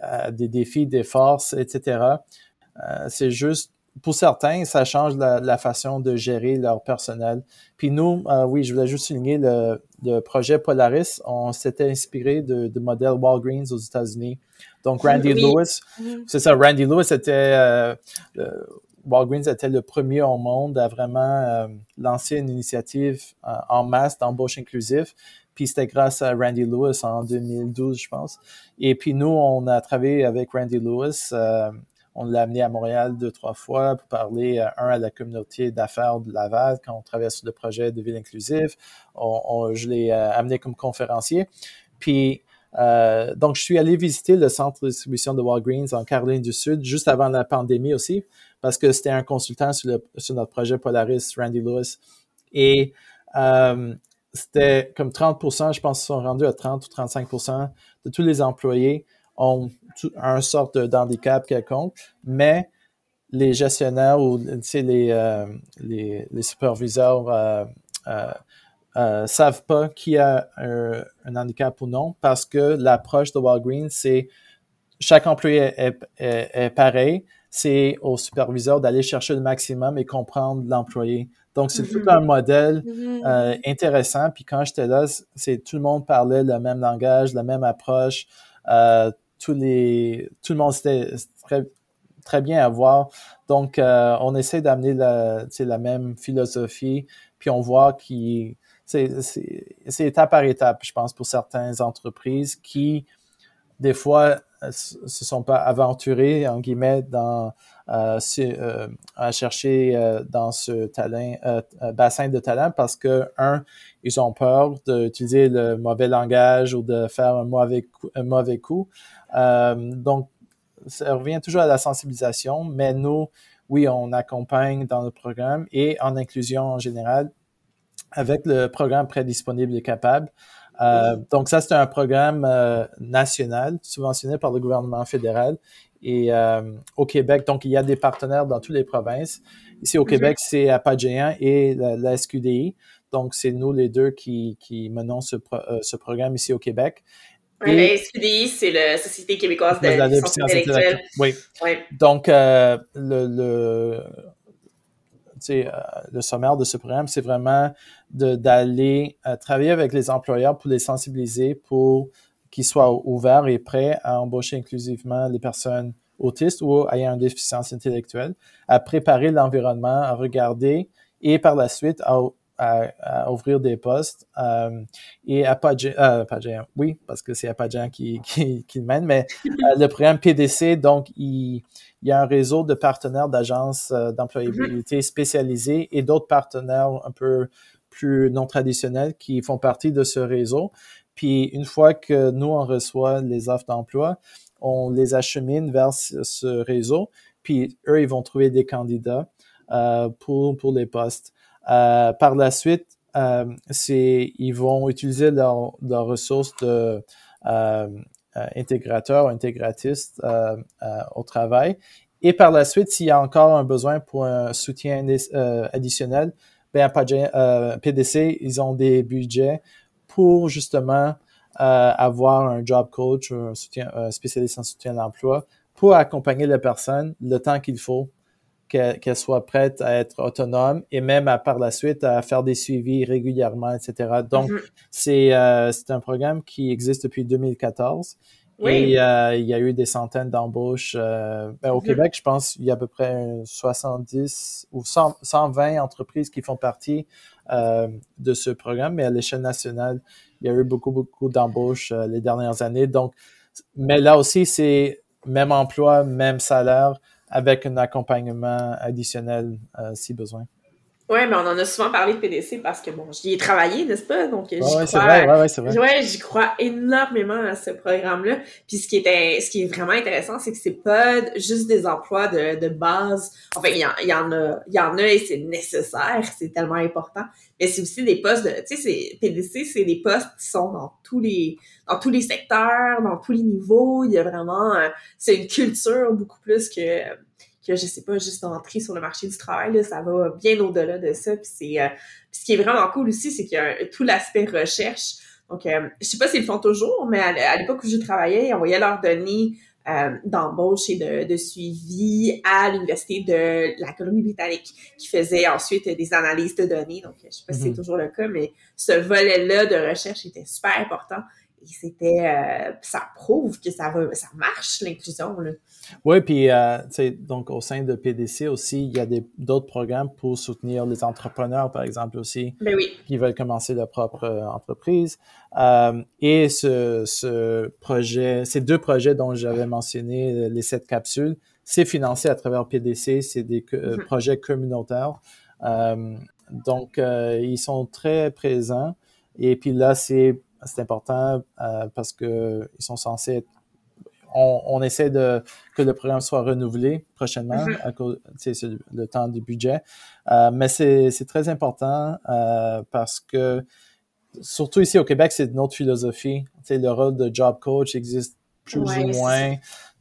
a des défis, des forces, etc. c'est juste pour certains, ça change la, façon de gérer leur personnel. Puis nous, euh, oui, je voulais juste souligner le, projet Polaris. On s'était inspiré de, de modèle Walgreens aux États-Unis. Donc Randy Lewis, mm-hmm. c'est ça. Randy Lewis était euh, Walgreens était le premier au monde à vraiment euh, lancer une initiative en masse d'embauche inclusive. Puis c'était grâce à Randy Lewis en 2012, je pense. Et puis nous, on a travaillé avec Randy Lewis on l'a amené à Montréal deux, trois fois pour parler, euh, un, à la communauté d'affaires de Laval quand on travaillait sur le projet de ville inclusive. On, je l'ai euh, amené comme conférencier. Puis, euh, donc, je suis allé visiter le centre de distribution de Walgreens en Caroline du Sud juste avant la pandémie aussi, parce que c'était un consultant sur, notre projet Polaris, Randy Lewis. Et c'était comme 30% je pense sont rendus à 30 ou 35% de tous les employés ont un sorte d'handicap quelconque, mais les gestionnaires ou les, euh, les, les, superviseurs euh, euh, euh, savent pas qui a un, un, handicap ou non parce que l'approche de Walgreens, c'est chaque employé est, est, est pareil. C'est au superviseur d'aller chercher le maximum et comprendre l'employé. Donc, c'est tout mm-hmm. un modèle euh, intéressant. Puis quand j'étais là, c'est tout le monde parlait le même langage, la même approche. Euh, tous les, tout le monde c'était très, très bien à voir. Donc, euh, on essaie d'amener la, la même philosophie, puis on voit qu'il c'est étape par étape, je pense, pour certaines entreprises qui, des fois, se sont pas aventurées, en guillemets, dans, à chercher euh, dans ce euh, bassin de talent parce que, un, ils ont peur d'utiliser le mauvais langage ou de faire un mauvais coup. Un mauvais coup. donc, ça revient toujours à la sensibilisation, mais nous, oui, on accompagne dans le programme et en inclusion en général avec le programme prédisponible et capable. Euh, donc ça, c'est un programme euh, national subventionné par le gouvernement fédéral. Et euh, au Québec, donc il y a des partenaires dans toutes les provinces. Ici au Québec, mhm. c'est Apagéan et la, SQDI. Donc c'est nous les deux qui, qui menons ce, ce programme ici au Québec. Oui, la SQDI, c'est la Société québécoise de, la déficience intellectuelle. Oui. oui. Donc, le, le euh, le sommaire de ce programme, c'est vraiment d'aller euh, travailler avec les employeurs pour les sensibiliser pour qu'ils soient ouverts et prêts à embaucher inclusivement les personnes autistes ou ayant une déficience intellectuelle, à préparer l'environnement, à regarder et par la suite à, à, ouvrir des postes euh, et à pas euh, oui, parce que c'est Apajan qui, qui, qui le mène, mais le programme PDC, donc, il, il y a un réseau de partenaires d'agences euh, d'employabilité mm-hmm. spécialisées et d'autres partenaires un peu plus non traditionnels qui font partie de ce réseau. Puis une fois que nous, on reçoit les offres d'emploi, on les achemine vers ce réseau, puis eux, ils vont trouver des candidats euh, pour, pour les postes. Euh, par la suite, euh, ils vont utiliser leurs leur ressources de intégrateur ou intégratistes au travail. Et par la suite, s'il y a encore un besoin pour un soutien additionnel, ben, PDC, ils ont des budgets pour justement avoir un job coach ou un, soutien, un spécialiste en soutien à l'emploi pour accompagner la personne le temps qu'il faut qu'elle soit prête à être autonome et même à, par la suite à faire des suivis régulièrement, etc. Donc, mm-hmm. euh, c'est un programme qui existe depuis 2014. Oui. Et euh, il y a eu des centaines d'embauches. Euh, ben, au. Québec, je pense qu'il y a à peu près 70 ou 120 entreprises qui font partie de ce programme, mais à l'échelle nationale, il y a eu beaucoup, beaucoup d'embauches les dernières années. Donc, mais là aussi, c'est même emploi, même salaire avec un accompagnement additionnel euh, si besoin. Oui, mais on en a souvent parlé de PDC parce que, bon, j'y ai travaillé, n'est-ce pas? Donc, j'y ouais, crois, vrai, ouais, c'est vrai. Ouais, j'y crois énormément à ce programme-là. Puis, ce qui, était, ce qui est vraiment intéressant, c'est que c'est pas juste des emplois de, de base. Enfin, il y, en, y en a, il y en a et c'est nécessaire, c'est tellement important. Mais c'est aussi des postes de, tu sais, PDC, c'est des postes qui sont dans tous les, dans tous les secteurs, dans tous les niveaux. Il y a vraiment, euh, c'est une culture beaucoup plus que, que je sais pas, juste entrer sur le marché du travail, là, ça va bien au-delà de ça. Puis c'est, euh, ce qui est vraiment cool aussi, c'est qu'il y a tout l'aspect recherche. Donc, euh, je sais pas s'ils le font toujours, mais à, l'époque où je travaillais, ils envoyaient leurs données euh, d'embauche et de, de, suivi à l'université de la Colombie-Britannique, qui faisait ensuite des analyses de données. Donc, je sais pas si c'est mm-hmm. toujours le cas, mais ce volet-là de recherche était super important. Et c'était, euh, ça prouve que ça va, ça marche l'inclusion là. Oui, puis euh, donc au sein de PDC aussi, il y a d'autres programmes pour soutenir les entrepreneurs, par exemple aussi, ben oui. qui veulent commencer leur propre euh, entreprise. Euh, et ce, ce projet, ces deux projets dont j'avais mentionné, les sept capsules, c'est financé à travers PDC, c'est des mm-hmm. projets communautaires. donc, ils sont très présents. Et puis là, c'est c'est important parce que ils sont censés être on, essaie de que le programme soit renouvelé prochainement mm-hmm. à cause c'est le temps du budget. Euh, mais c'est très important euh, parce que surtout ici au Québec, c'est notre philosophie. Tu sais, le rôle de job coach existe plus Ouais, ou moins.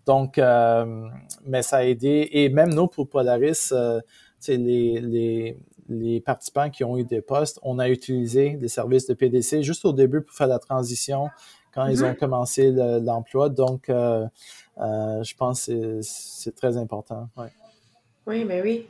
Donc, euh, mais ça a aidé. Et même nous, pour Polaris, euh, les, les, les participants qui ont eu des postes, on a utilisé des services de PDC juste au début pour faire la transition quand ils Mhm. ont commencé le- l'emploi. Donc, euh, euh, je pense que c'est- très important. Ouais. Oui, mais oui.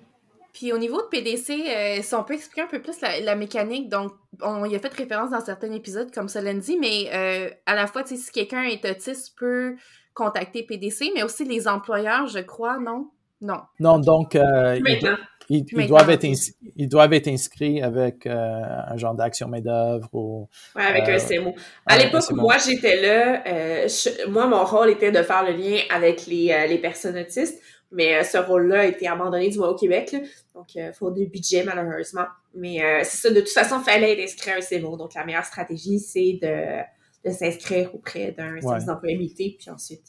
Puis au niveau de PDC, euh, si on peut expliquer un peu plus la, la mécanique, donc on y a fait référence dans certains épisodes, comme Solène dit, mais euh, à la fois, si quelqu'un est autiste, peut contacter PDC, mais aussi les employeurs, je crois, non? Non. Non, donc, Maintenant. Ils- doivent être ok. ins- ils doivent être inscrits avec euh, un genre d'action main-d'œuvre ou Ouais, avec Euh, un CMO. À l'époque où moi j'étais là, euh, je- moi mon rôle était de faire le lien avec les, euh, les personnes autistes, mais euh, ce rôle-là a été abandonné du moins au Québec, là. donc euh, faute de budget malheureusement. Mais euh, c'est ça, de toute façon, il fallait être inscrit à un CMO. Donc la meilleure stratégie, c'est de, de s'inscrire auprès d'un service d'employabilité, puis ensuite.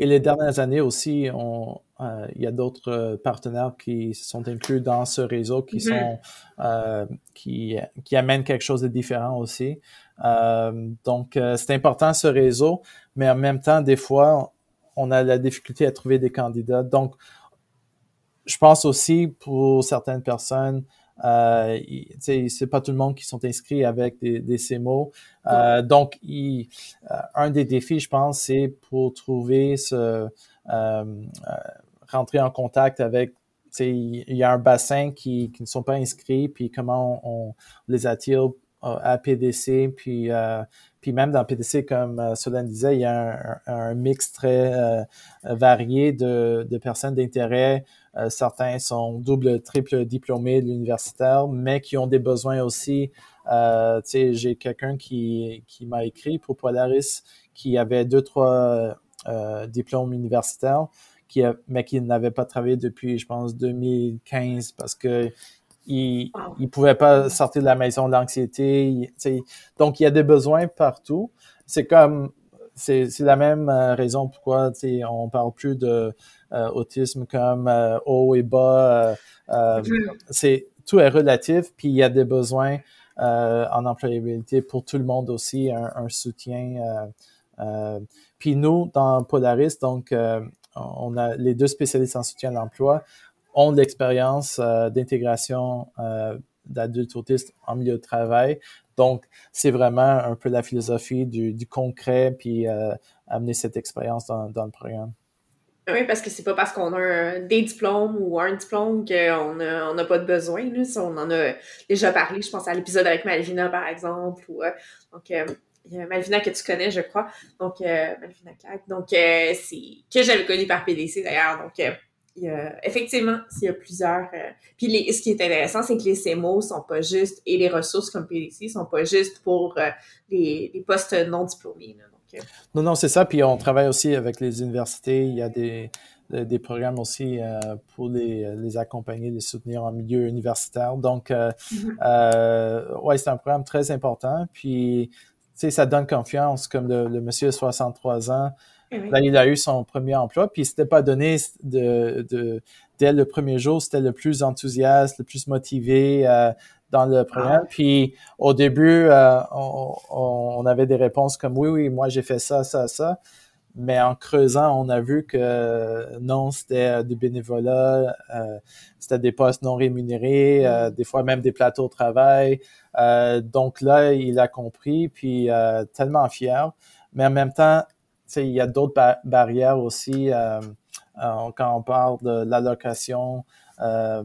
Et les dernières années aussi, on, euh, il y a d'autres euh, partenaires qui sont inclus dans ce réseau qui Mhm. sont euh, qui, qui amènent quelque chose de différent aussi. Euh, donc, c'est important ce réseau, mais en même temps, des fois, on a la difficulté à trouver des candidats. Donc, je pense aussi pour certaines personnes, euh, c'est pas tout le monde qui sont inscrits avec des, des CMO. Euh, donc, il- euh, un des défis, je pense, c'est pour trouver ce euh, euh, rentrer en contact avec. Il y a un bassin qui, qui ne sont pas inscrits, puis comment on, on les attire euh, à PDC, puis euh, puis même dans PDC, comme euh, Solène disait, il y a un, un mix très euh, varié de, de personnes d'intérêt. Euh, certains sont double, triple diplômés de l'universitaire, mais qui ont des besoins aussi. Euh, j'ai quelqu'un qui, qui m'a écrit pour Polaris qui avait deux, trois euh, diplômes universitaires, qui mais qui n'avait pas travaillé depuis, je pense, 2015 parce que il, il pouvait pas sortir de la maison de l'anxiété. Donc, il y a des besoins partout. C'est comme, c'est la même euh, raison pourquoi, on parle plus de euh, autisme comme euh, haut et bas. euh, Mhm. c'est tout est relatif, puis il y a des besoins en employabilité pour tout le monde aussi, un, un soutien. puis nous, dans Polaris, donc, on a les deux spécialistes en soutien à l'emploi ont l'expérience d'intégration d'adultes autistes en milieu de travail. Donc, c'est vraiment un peu la philosophie du, du concret, puis euh, amener cette expérience dans, dans le programme. Oui, parce que c'est pas parce qu'on a des diplômes ou un diplôme qu'on n'a on a pas de besoin. Ça, on en a déjà parlé, je pense à l'épisode avec Malvina, par exemple. Ou, euh, donc, euh, il y a Malvina que tu connais, je crois. Donc, euh, Malvina Claque. Donc, c'est que j'avais connu par PDC d'ailleurs. Il y a, effectivement, il y a plusieurs. euh, puis, les, ce qui est intéressant, c'est que les CMO sont pas juste, et les ressources comme PDC sont pas juste pour euh, les, les postes non diplômés. Là. Donc, euh, Non, non, c'est ça. Puis on travaille aussi avec les universités. Il y a des, des programmes aussi euh, pour les, les accompagner, les soutenir en milieu universitaire. Donc, euh, Mhm. euh, ouais, c'est un programme très important. Puis, tu sais, ça donne confiance, comme le, le monsieur de 63 ans. Oui. Là, il a eu son premier emploi, puis c'était pas donné de, de, dès le premier jour, c'était le plus enthousiaste, le plus motivé euh, dans le programme. Puis au début, euh, on, on, avait des réponses comme oui, oui, moi j'ai fait ça, ça, ça. Mais en creusant, on a vu que non, c'était du bénévolat, euh, c'était des postes non rémunérés, euh, des fois même des plateaux de travail. Euh, donc là, il a compris, puis euh, tellement fier. Mais en même temps, il y a d'autres ba- barrières aussi euh, euh, quand on parle de l'allocation euh,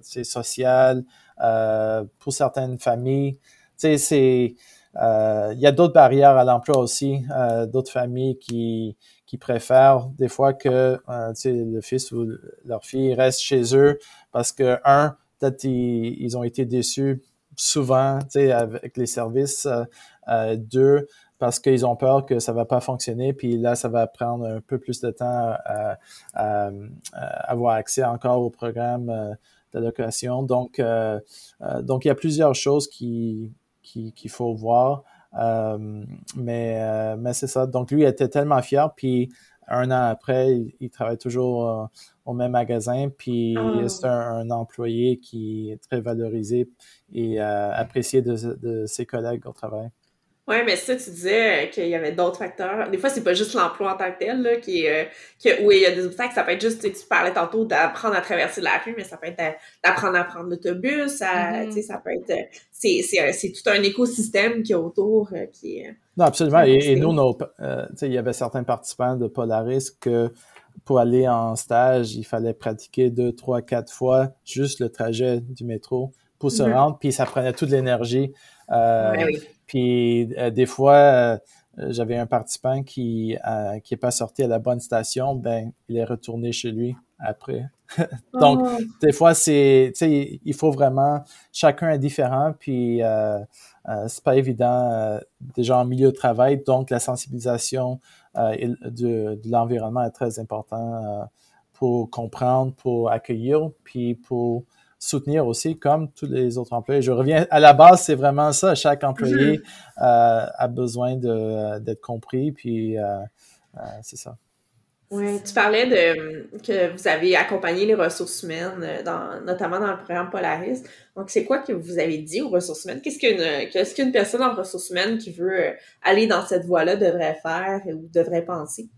c'est social euh, pour certaines familles. Il y a d'autres barrières à l'emploi aussi, d'autres familles qui qui préfèrent des fois que le fils ou leur fille reste chez eux parce que un peut-être ils, ont été déçus souvent avec les services. Deux, parce qu'ils ont peur que ça va pas fonctionner, puis là, ça va prendre un peu plus de temps à, à- à avoir accès encore au programme euh, d'allocation. Donc, euh, euh, donc, il y a plusieurs choses qui qui- qu'il faut voir. Euh, mais euh, mais c'est ça. Donc, lui était tellement fier, puis un an après, il, travaille toujours au même magasin, puis ah. c'est un, employé qui est très valorisé et apprécié de ses collègues au travail. Oui, mais ça, tu disais euh, qu'il y avait d'autres facteurs. Des fois, c'est pas juste l'emploi en tant que tel, là, qui est, euh, où il y a des obstacles. Ça peut être juste, tu parlais tantôt d'apprendre à traverser la rue, mais ça peut être d'apprendre à prendre l'autobus. Ça, mm-hmm. ça peut être, euh, c'est, c'est, tout un écosystème qui est autour, qui est... Non, absolument. Et, nous, nos, il y avait certains participants de Polaris que pour aller en stage, il fallait pratiquer deux, trois, quatre fois juste le trajet du métro pour se mm-hmm. rendre, puis ça prenait toute l'énergie. Euh, oui. Puis euh, des fois, euh, j'avais un participant qui euh, qui est pas sorti à la bonne station, ben il est retourné chez lui après. Donc oh. des fois c'est tu sais il faut vraiment chacun est différent puis euh, c'est pas évident déjà en milieu de travail donc la sensibilisation de, de l'environnement est très important pour comprendre, pour accueillir puis pour soutenir aussi comme tous les autres employés. Je reviens à la base, c'est vraiment ça. Chaque employé mhm. euh, a besoin d'être compris, puis euh, euh, c'est ça. Oui, tu parlais de que vous avez accompagné les ressources humaines, dans, notamment dans le programme Polaris. Donc, c'est quoi que vous avez dit aux ressources humaines? Qu'est-ce qu'une qu'est-ce qu'une personne en ressources humaines qui veut aller dans cette voie-là devrait faire ou devrait penser?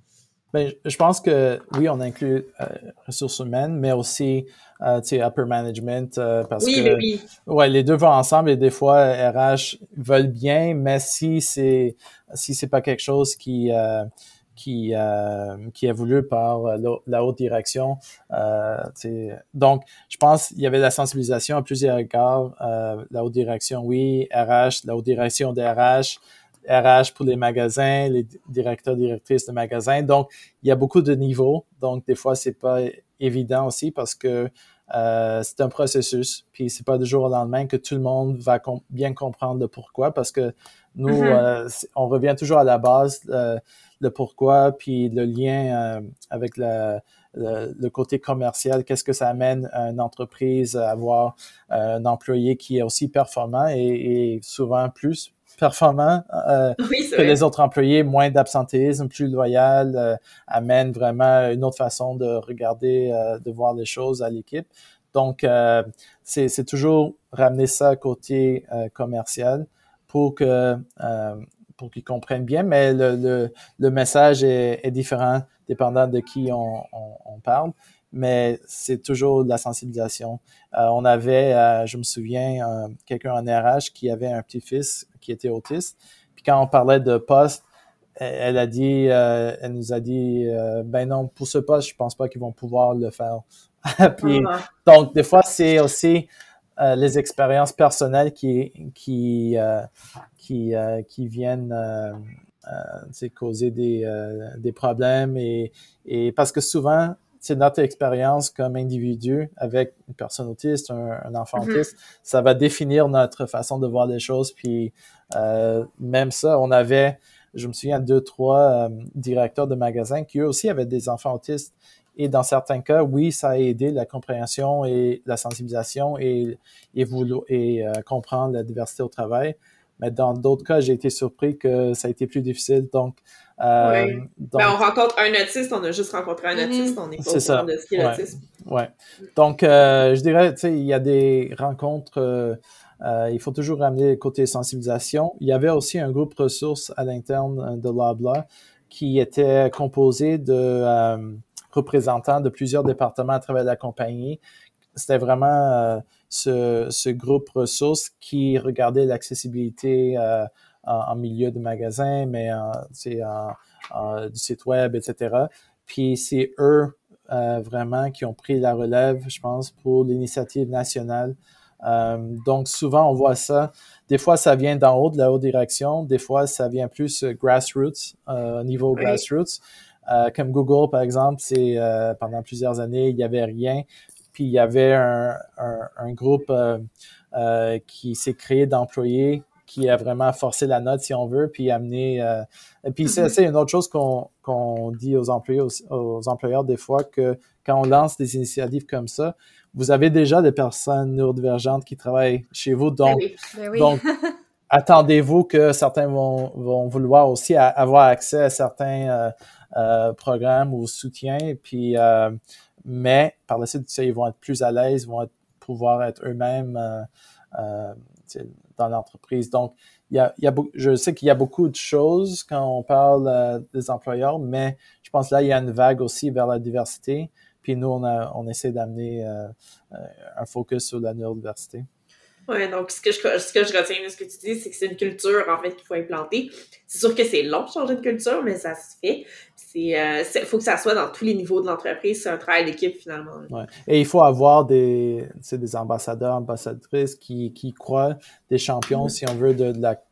Ben, je pense que oui, on inclut euh, ressources humaines, mais aussi euh, upper management euh, parce oui, que oui. ouais, les deux vont ensemble et des fois RH veulent bien, mais si c'est si c'est pas quelque chose qui euh, qui qui est voulu par la, haute direction, donc je pense il y avait la sensibilisation à plusieurs égards, la haute direction oui, RH, la haute direction des RH RH pour les magasins, les directeurs, directrices de magasins. Donc, il y a beaucoup de niveaux. Donc, des fois, c'est pas évident aussi parce que euh, c'est un processus. Puis, c'est pas du jour au lendemain que tout le monde va bien comprendre le pourquoi parce que nous, mm-hmm. euh, on revient toujours à la base, euh, le pourquoi, puis le lien avec le, le, côté commercial, qu'est-ce que ça amène à une entreprise à avoir un employé qui est aussi performant et, et souvent plus performant euh, que les autres employés, moins d'absentéisme, plus loyal, euh, amène vraiment une autre façon de regarder, euh, de voir les choses à l'équipe. Donc, euh, c'est toujours ramener ça côté commercial pour que pour qu'ils comprennent bien, mais le, le, le message est, est, différent dépendant de qui on, on, on parle mais c'est toujours de la sensibilisation. Euh, on avait, euh, je me souviens, euh, quelqu'un en RH qui avait un petit-fils qui était autiste. Puis quand on parlait de poste, elle a dit, elle nous a dit, ben non, pour ce poste, je pense pas qu'ils vont pouvoir le faire. Puis, ah. Donc, des fois, c'est aussi les expériences personnelles qui qui qui qui viennent euh, causer des, des problèmes et, et parce que souvent c'est notre expérience comme individu avec une personne autiste, un, enfant mm-hmm. autiste, ça va définir notre façon de voir les choses. Puis euh, même ça, on avait, je me souviens, deux, trois euh, directeurs de magasins qui eux aussi avaient des enfants autistes. Et dans certains cas, oui, ça a aidé la compréhension et la sensibilisation et, et, et euh, comprendre la diversité au travail. Mais dans d'autres cas, j'ai été surpris que ça a été plus difficile. Donc, euh, ben, on rencontre un autiste, on a juste rencontré un mhm. autiste, on n'est pas au courant de ce qu'est l'autisme. Ouais. Donc, euh, je dirais, tu sais, il y a des rencontres, euh, euh, il faut toujours ramener le côté sensibilisation. Il y avait aussi un groupe ressources à l'interne de Loblaw qui était composé de euh, représentants de plusieurs départements à travers la compagnie. C'était vraiment ce, ce, groupe ressources qui regardait l'accessibilité en, milieu de magasin, mais c'est du site web, etc. Puis c'est eux euh, vraiment qui ont pris la relève, je pense, pour l'initiative nationale. Euh, donc souvent on voit ça. Des fois ça vient d'en haut de la haute direction, des fois ça vient plus euh, grassroots, euh, niveau grassroots. Euh, comme Google par exemple, c'est pendant plusieurs années il y avait rien, puis il y avait un, un, un groupe qui s'est créé d'employés qui a vraiment forcé la note, si on veut, puis amené... Euh, et puis c'est une autre chose qu'on qu'on dit aux employés, aux, employeurs des fois, que quand on lance des initiatives comme ça, vous avez déjà des personnes neurodivergentes qui travaillent chez vous, donc, ben ben donc attendez-vous que certains vont, vont vouloir aussi avoir accès à certains, euh, programme ou soutien. Puis, mais par la suite, ils vont être plus à l'aise, vont être, pouvoir être eux-mêmes dans l'entreprise. Donc, il y a, y a, je sais qu'il y a beaucoup de choses quand on parle des employeurs, mais je pense là, il y a une vague aussi vers la diversité. Puis nous, on, a, on essaie d'amener un focus sur la neurodiversité. Oui, donc ce que, je, ce que je retiens de ce que tu dis, c'est que c'est une culture, en fait, qu'il faut implanter. C'est sûr que c'est long de changer de culture, mais ça se fait. Il euh, faut que ça soit dans tous les niveaux de l'entreprise. C'est un travail d'équipe, finalement. Ouais. Et il faut avoir des, des ambassadeurs, ambassadrices qui, qui croient, des champions, mm-hmm. si on veut, de, de la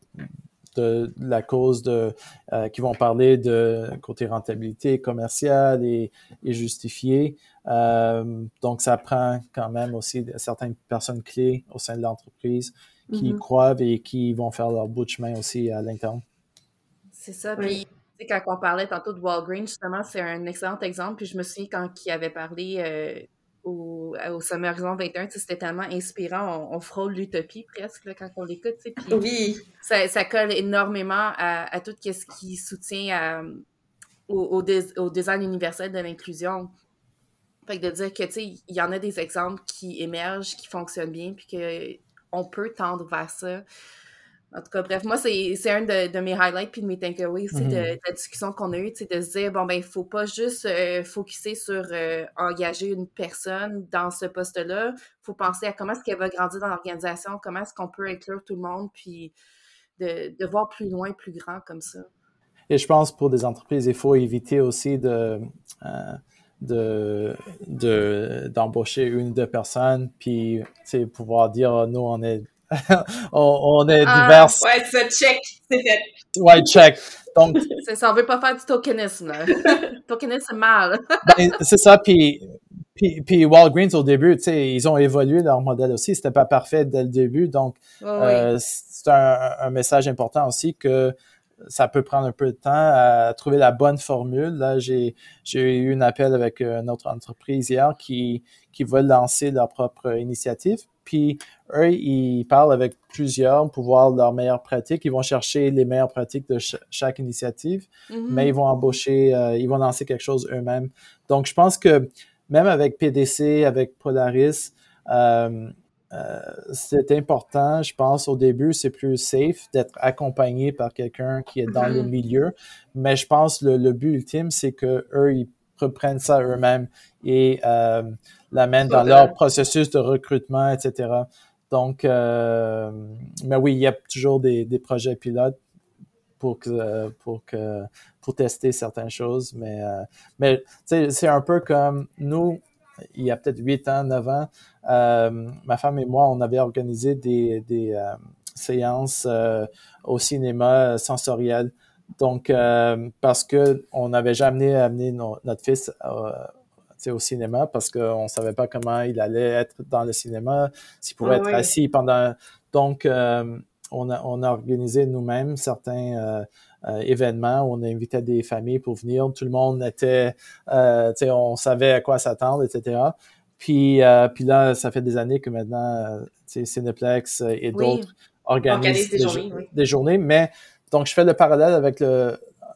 de, la cause de euh, qui vont parler de côté rentabilité commerciale et, et justifié. Euh, donc, ça prend quand même aussi certaines personnes clés au sein de l'entreprise qui mm-hmm. croient et qui vont faire leur bout de chemin aussi à l'interne. C'est ça. Puis, quand on parlait tantôt de Walgreens, justement, c'est un excellent exemple. Puis, je me souviens quand il avait parlé euh, au, au Sommet Horizon 21, c'était tellement inspirant. On, frôle l'utopie presque quand on l'écoute. Oui. Ça, ça, colle énormément à, tout ce qui soutient au, au, design universel de l'inclusion. Fait que de dire que, tu sais, il y en a des exemples qui émergent, qui fonctionnent bien, puis qu'on peut tendre vers ça. En tout cas, bref, moi, c'est un de, mes highlights puis de mes takeaways aussi de, mhm. la discussion qu'on a eue, de se dire, bon, ben, il faut pas juste euh, focuser sur euh, engager une personne dans ce poste-là. Il faut penser à comment est-ce qu'elle va grandir dans l'organisation, comment est-ce qu'on peut inclure tout le monde, puis de, de, voir plus loin, plus grand comme ça. Et je pense pour des entreprises, il faut éviter aussi de. Euh, de d'embaucher une ou deux personnes puis pouvoir dire oh, nous on est on, est ah, divers. Ouais, c'est check, c'est fait. Ouais, check. Donc, c'est ça, on veut pas faire du tokenisme. tokenisme, c'est mal. ben, c'est ça, puis, puis, puis, Walgreens, au début, tu sais, ils ont évolué leur modèle aussi. C'était pas parfait dès le début. Donc, euh, c'est un, un, message important aussi que ça peut prendre un peu de temps à trouver la bonne formule. Là, j'ai, j'ai eu un appel avec une autre entreprise hier qui, qui veulent lancer leur propre initiative. Puis eux, ils parlent avec plusieurs pour voir leurs meilleures pratiques. Ils vont chercher les meilleures pratiques de chaque initiative, mm-hmm. mais ils vont embaucher, euh, ils vont lancer quelque chose eux-mêmes. Donc, je pense que même avec PDC, avec Polaris, euh, euh, c'est important, je pense, au début, c'est plus safe d'être accompagné par quelqu'un qui est dans le mm-hmm. milieu. Mais je pense le, le but ultime, c'est que eux, ils reprennent ça eux-mêmes et euh, l'amènent dans leur processus de recrutement, etc. Donc, euh, mais oui, il y a toujours des, des projets pilotes pour que pour que pour tester certaines choses, mais euh, mais c'est un peu comme nous il y a peut-être 8 ans, 9 ans, euh, ma femme et moi, on avait organisé des, des euh, séances euh, au cinéma sensoriel. Donc, parce que on n'avait jamais amené notre fils au cinéma parce qu'on ne savait pas comment il allait être dans le cinéma, s'il pourrait ah être assis pendant. Donc, on, a, on a organisé nous-mêmes certains euh, événement où on invitait des familles pour venir. Tout le monde était, euh, on savait à quoi s'attendre, etc. Puis, euh, puis là, ça fait des années que maintenant, Cineplex et d'autres organisent des, journées, Mais donc, je fais le parallèle avec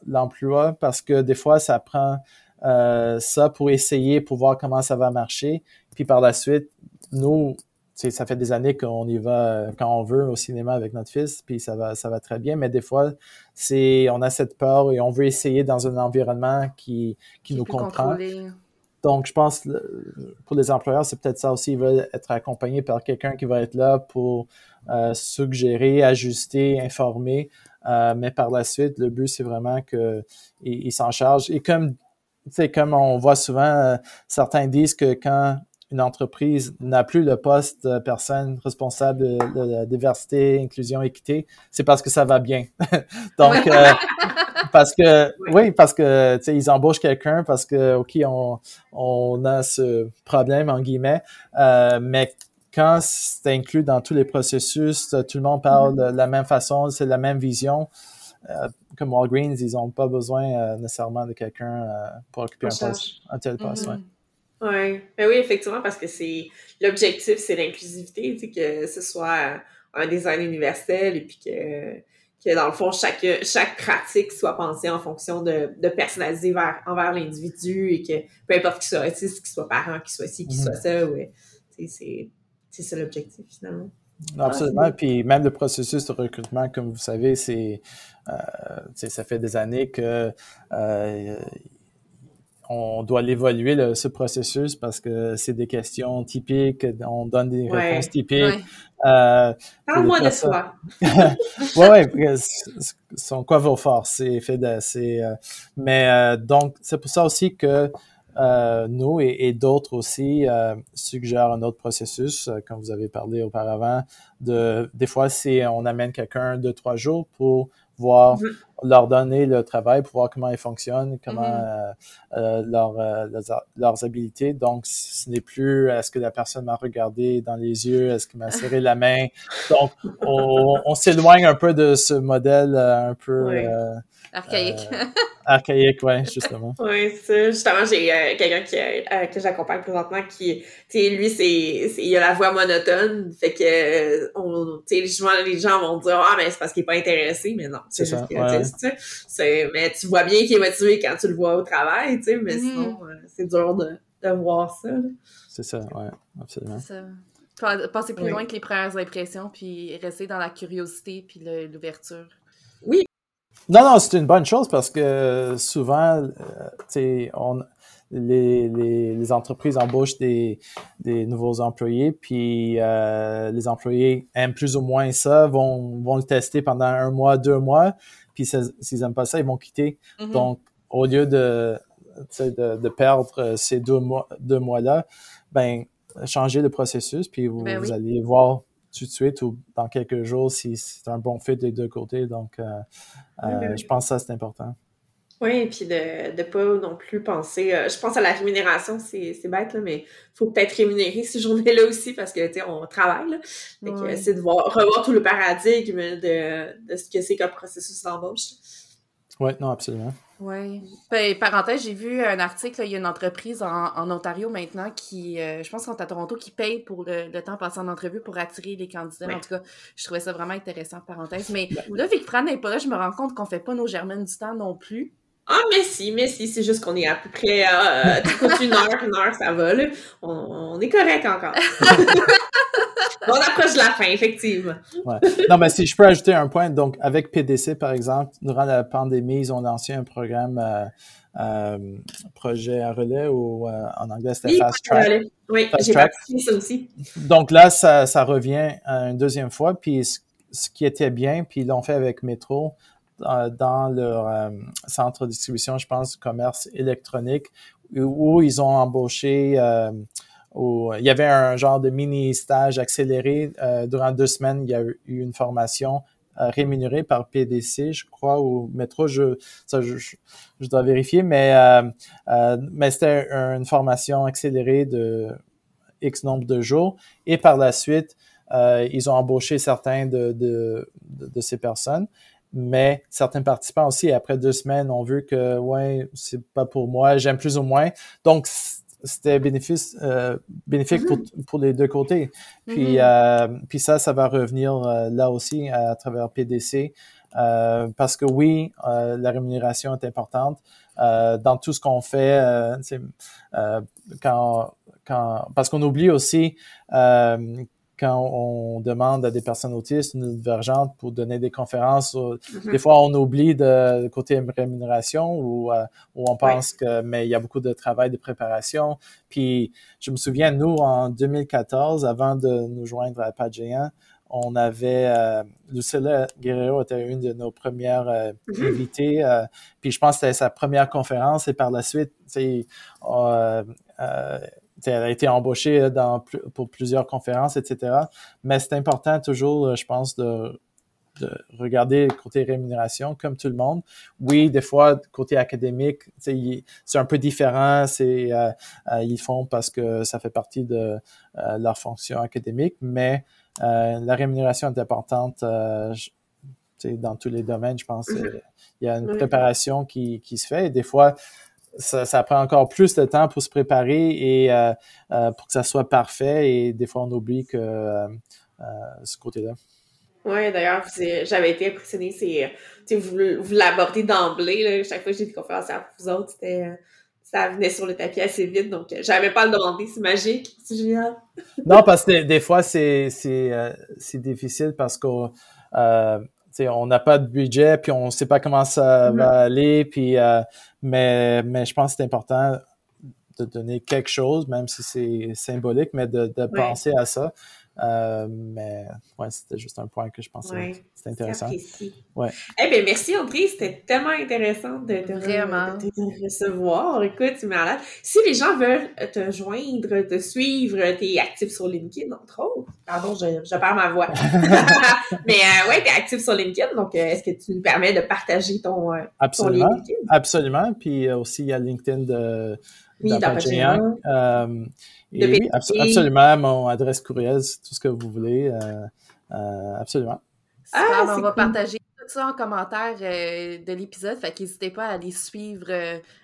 l'emploi parce que des fois, ça prend ça pour essayer, pour voir comment ça va marcher. Puis par la suite, nous, ça fait des années qu'on y va euh, quand on veut au cinéma avec notre fils, puis ça va, ça va très bien. Mais des fois, c'est, on a cette peur et on veut essayer dans un environnement qui, qui, nous comprend. Donc, je pense pour les employeurs, c'est peut-être ça aussi. Ils veulent être accompagnés par quelqu'un qui va être là pour euh, suggérer, ajuster, informer. Euh, mais par la suite, le but, c'est vraiment qu'ils il, s'en chargent. Et comme, comme on voit souvent, certains disent que quand une entreprise n'a plus le poste de personne responsable de, la diversité, inclusion, équité, c'est parce que ça va bien. Donc, euh, parce que, oui, parce que, tu sais, ils embauchent quelqu'un parce que, OK, on, on a ce problème, en guillemets, euh, mais quand c'est inclus dans tous les processus, tout le monde parle mm-hmm. de la même façon, c'est la même vision. Euh, comme Walgreens, ils n'ont pas besoin nécessairement de quelqu'un pour occuper un, poste, un tel poste. Mm-hmm. Ouais. Ben oui, effectivement, parce que c'est l'objectif, c'est l'inclusivité, que ce soit un design universel et puis que, que dans le fond, chaque, chaque pratique soit pensée en fonction de, de personnaliser vers, envers l'individu et que peu importe qui soit autiste, qu'il soit parent, qu'il soit ci, qu'il soit ça, ouais, c'est ça l'objectif finalement. Absolument. Puis même le processus de recrutement, comme vous savez, c'est euh, ça fait des années que euh, on doit l'évaluer, ce processus, parce que c'est des questions typiques, on donne des réponses typiques. Euh, Parle-moi de soi. oui, ouais, sont quoi vos forces? C'est fait de, euh, mais euh, donc, c'est pour ça aussi que nous et, d'autres aussi suggèrent un autre processus, comme vous avez parlé auparavant. De, des fois, si on amène quelqu'un deux, trois jours pour voir, mm-hmm. leur donner le travail, pour voir comment ils fonctionnent, comment mm-hmm. euh, leur, leurs, leurs, habiletés. Donc, ce n'est plus est-ce que la personne m'a regardé dans les yeux, est-ce qu'il m'a serré la main. Donc, on, on s'éloigne un peu de ce modèle un peu... Archaïque. Euh, archaïque, oui, justement. oui, c'est Justement, j'ai euh, quelqu'un qui, euh, que j'accompagne présentement qui, tu sais, lui, c'est, il a la voix monotone, fait que, on, tu sais, les gens vont dire, ah, mais c'est parce qu'il est pas intéressé, mais non. C'est ça, c'est, mais tu vois bien qu'il est motivé quand tu le vois au travail, tu sais, mais mm-hmm. sinon, c'est dur de, de voir ça. C'est ça, oui, absolument. Ça. Passer plus loin que les premières impressions, puis rester dans la curiosité, puis l'ouverture. Oui, non, non, c'est une bonne chose parce que souvent, euh, on, les, les, les, entreprises embauchent des, des nouveaux employés, puis euh, les employés aiment plus ou moins ça, vont, vont le tester pendant un mois, deux mois, puis s'ils n'aiment pas ça, ils vont quitter. Mm-hmm. Donc, au lieu de, de, de perdre ces deux mois, deux mois-là, ben, changer le processus, puis vous, ben vous allez voir tout de suite ou dans quelques jours si c'est un bon fit des deux côtés. Donc, euh, euh, je pense que ça, c'est important. Oui, et puis de ne pas non plus penser. Euh, je pense à la rémunération, c'est bête, là, mais il faut peut-être rémunérer ces journées-là aussi parce que, tu sais, on travaille. C'est de voir, revoir tout le paradigme de, de ce que c'est qu'un processus d'embauche. Oui, non, absolument. Oui. Ben, parenthèse, j'ai vu un article, il y a une entreprise en, Ontario maintenant qui, euh, je pense qu'ils sont à Toronto, qui paye pour le, temps passé en entrevue pour attirer les candidats. En tout cas, je trouvais ça vraiment intéressant, parenthèse. Mais là, que Fran n'est pas là, je me rends compte qu'on fait pas nos germaines du temps non plus. Ah, mais si, mais si, c'est juste qu'on est à peu près, euh, une heure, une heure, ça va, là. On, on est correct encore. on approche de la fin, effectivement. Ouais. Non, mais si je peux ajouter un point, donc avec PDC, par exemple, durant la pandémie, ils ont lancé un programme euh, euh projet à relais ou euh, en anglais c'était Fast Track. Oui, j'ai participé ça aussi. Donc là, ça, ça revient une deuxième fois, puis ce, qui était bien, puis ils l'ont fait avec Métro, euh, dans leur centre de distribution, je pense, commerce électronique, où, ils ont embauché euh, il y avait un genre de mini stage accéléré euh, durant deux semaines. Il y a eu une formation euh, rémunérée par PDC, je crois, ou Métro. Je, ça, je, dois vérifier, mais euh, c'était une formation accélérée de X nombre de jours. Et par la suite, ils ont embauché certains de, ces personnes mais certains participants aussi, après deux semaines, ont vu que, ouais, c'est pas pour moi, j'aime plus ou moins. Donc, c'était bénéfice, euh, bénéfique pour, mm-hmm. pour, les deux côtés. Puis, mm-hmm. euh, puis ça, ça va revenir euh, là aussi à travers PDC. Euh, parce que oui, euh, la rémunération est importante. dans tout ce qu'on fait, quand, quand, parce qu'on oublie aussi quand on demande à des personnes autistes ou divergentes pour donner des conférences, mm-hmm. des fois on oublie de côté rémunération ou, euh, on pense que mais il y a beaucoup de travail de préparation. Puis je me souviens nous en 2014 avant de nous joindre à Pas on avait euh, Lucilla Guerrero était une de nos premières euh, mm-hmm. invitées. Euh, puis je pense que c'était sa première conférence et par la suite, tu elle a été embauchée dans, pour plusieurs conférences, etc. Mais c'est important toujours, euh, je pense, de, de regarder le côté rémunération comme tout le monde. Oui, des fois, côté académique, c'est un peu différent. C'est euh, euh, ils font parce que ça fait partie de leur fonction académique, mais la rémunération est importante dans tous les domaines. Je pense il y a une préparation qui, qui se fait. Et des fois, ça, ça, prend encore plus de temps pour se préparer et euh, euh, pour que ça soit parfait. Et des fois, on oublie que euh, ce côté-là. Oui, d'ailleurs, j'avais été impressionnée. C'est, vous, vous l'abordez d'emblée. Chaque fois que j'ai des conférences à vous autres, ça venait sur le tapis assez vite, donc j'avais pas à le demander. C'est magique, c'est génial. non, parce que des, fois, c'est, difficile parce qu'on on n'a pas de budget, puis on sait pas comment ça mm-hmm. va aller, puis euh, mais, mais je pense que c'est important de donner quelque chose, même si c'est symbolique, mais de, de penser à ça. Euh, mais ouais, c'était juste un point que je pensais. c'était intéressant. Ouais. Eh bien, merci André, c'était tellement intéressant de te, recevoir. Écoute, tu malade. Si les gens veulent te joindre, te suivre, tu es actif sur LinkedIn, entre autres. Pardon, je, je perds ma voix. mais euh, ouais, tu es actif sur LinkedIn, donc euh, est-ce que tu nous permets de partager ton, euh, absolument, LinkedIn? Absolument. Puis aussi, il y a LinkedIn de, oui, euh, oui, absolument, mon adresse courriel, tout ce que vous voulez. Euh, euh, absolument. Ah, on va partager tout ça en commentaire de l'épisode. Fait qu'hésitez pas à aller suivre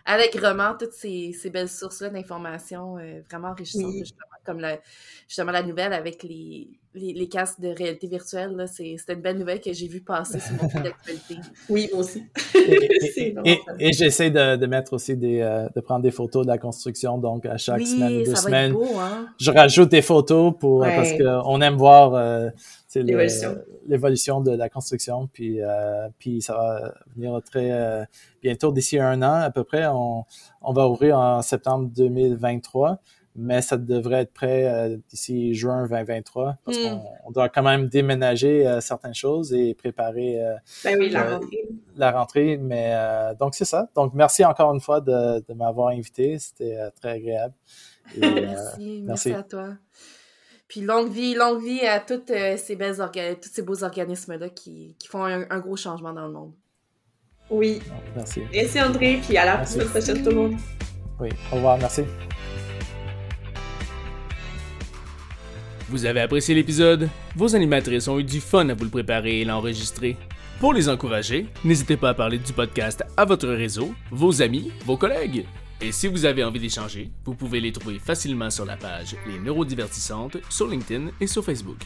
allègrement toutes ces, ces belles sources-là d'informations vraiment enrichissantes, justement, comme la, justement la nouvelle avec les, les, les, casques de réalité virtuelle, c'était une belle nouvelle que j'ai vu passer sur mon fil d'actualité. Oui, moi aussi. et, j'essaie de, de, mettre aussi des, euh, de prendre des photos de la construction, donc à chaque semaine ou deux semaines. Beau, hein? Je rajoute des photos pour, euh, parce qu'on aime voir euh, l'évolution de la construction, puis, euh, puis ça va venir très bientôt, d'ici un an à peu près. On, on va ouvrir en septembre 2023 mais ça devrait être prêt euh, d'ici juin 2023 parce hmm. qu'on doit quand même déménager euh, certaines choses et préparer euh, ben oui, la, rentrée. la rentrée. Mais donc c'est ça. Donc merci encore une fois de, de m'avoir invité. C'était très agréable. merci, merci, à toi. Puis longue vie, longue vie à toutes ces belles tous ces beaux organismes-là qui, qui, font un, gros changement dans le monde. Oui. merci. Merci André, puis à la prochaine tout le monde. Oui, au revoir, merci. Vous avez apprécié l'épisode? Vos animatrices ont eu du fun à vous le préparer et l'enregistrer. Pour les encourager, n'hésitez pas à parler du podcast à votre réseau, vos amis, vos collègues. Et si vous avez envie d'échanger, vous pouvez les trouver facilement sur la page Les Neurodivertissantes sur LinkedIn et sur Facebook.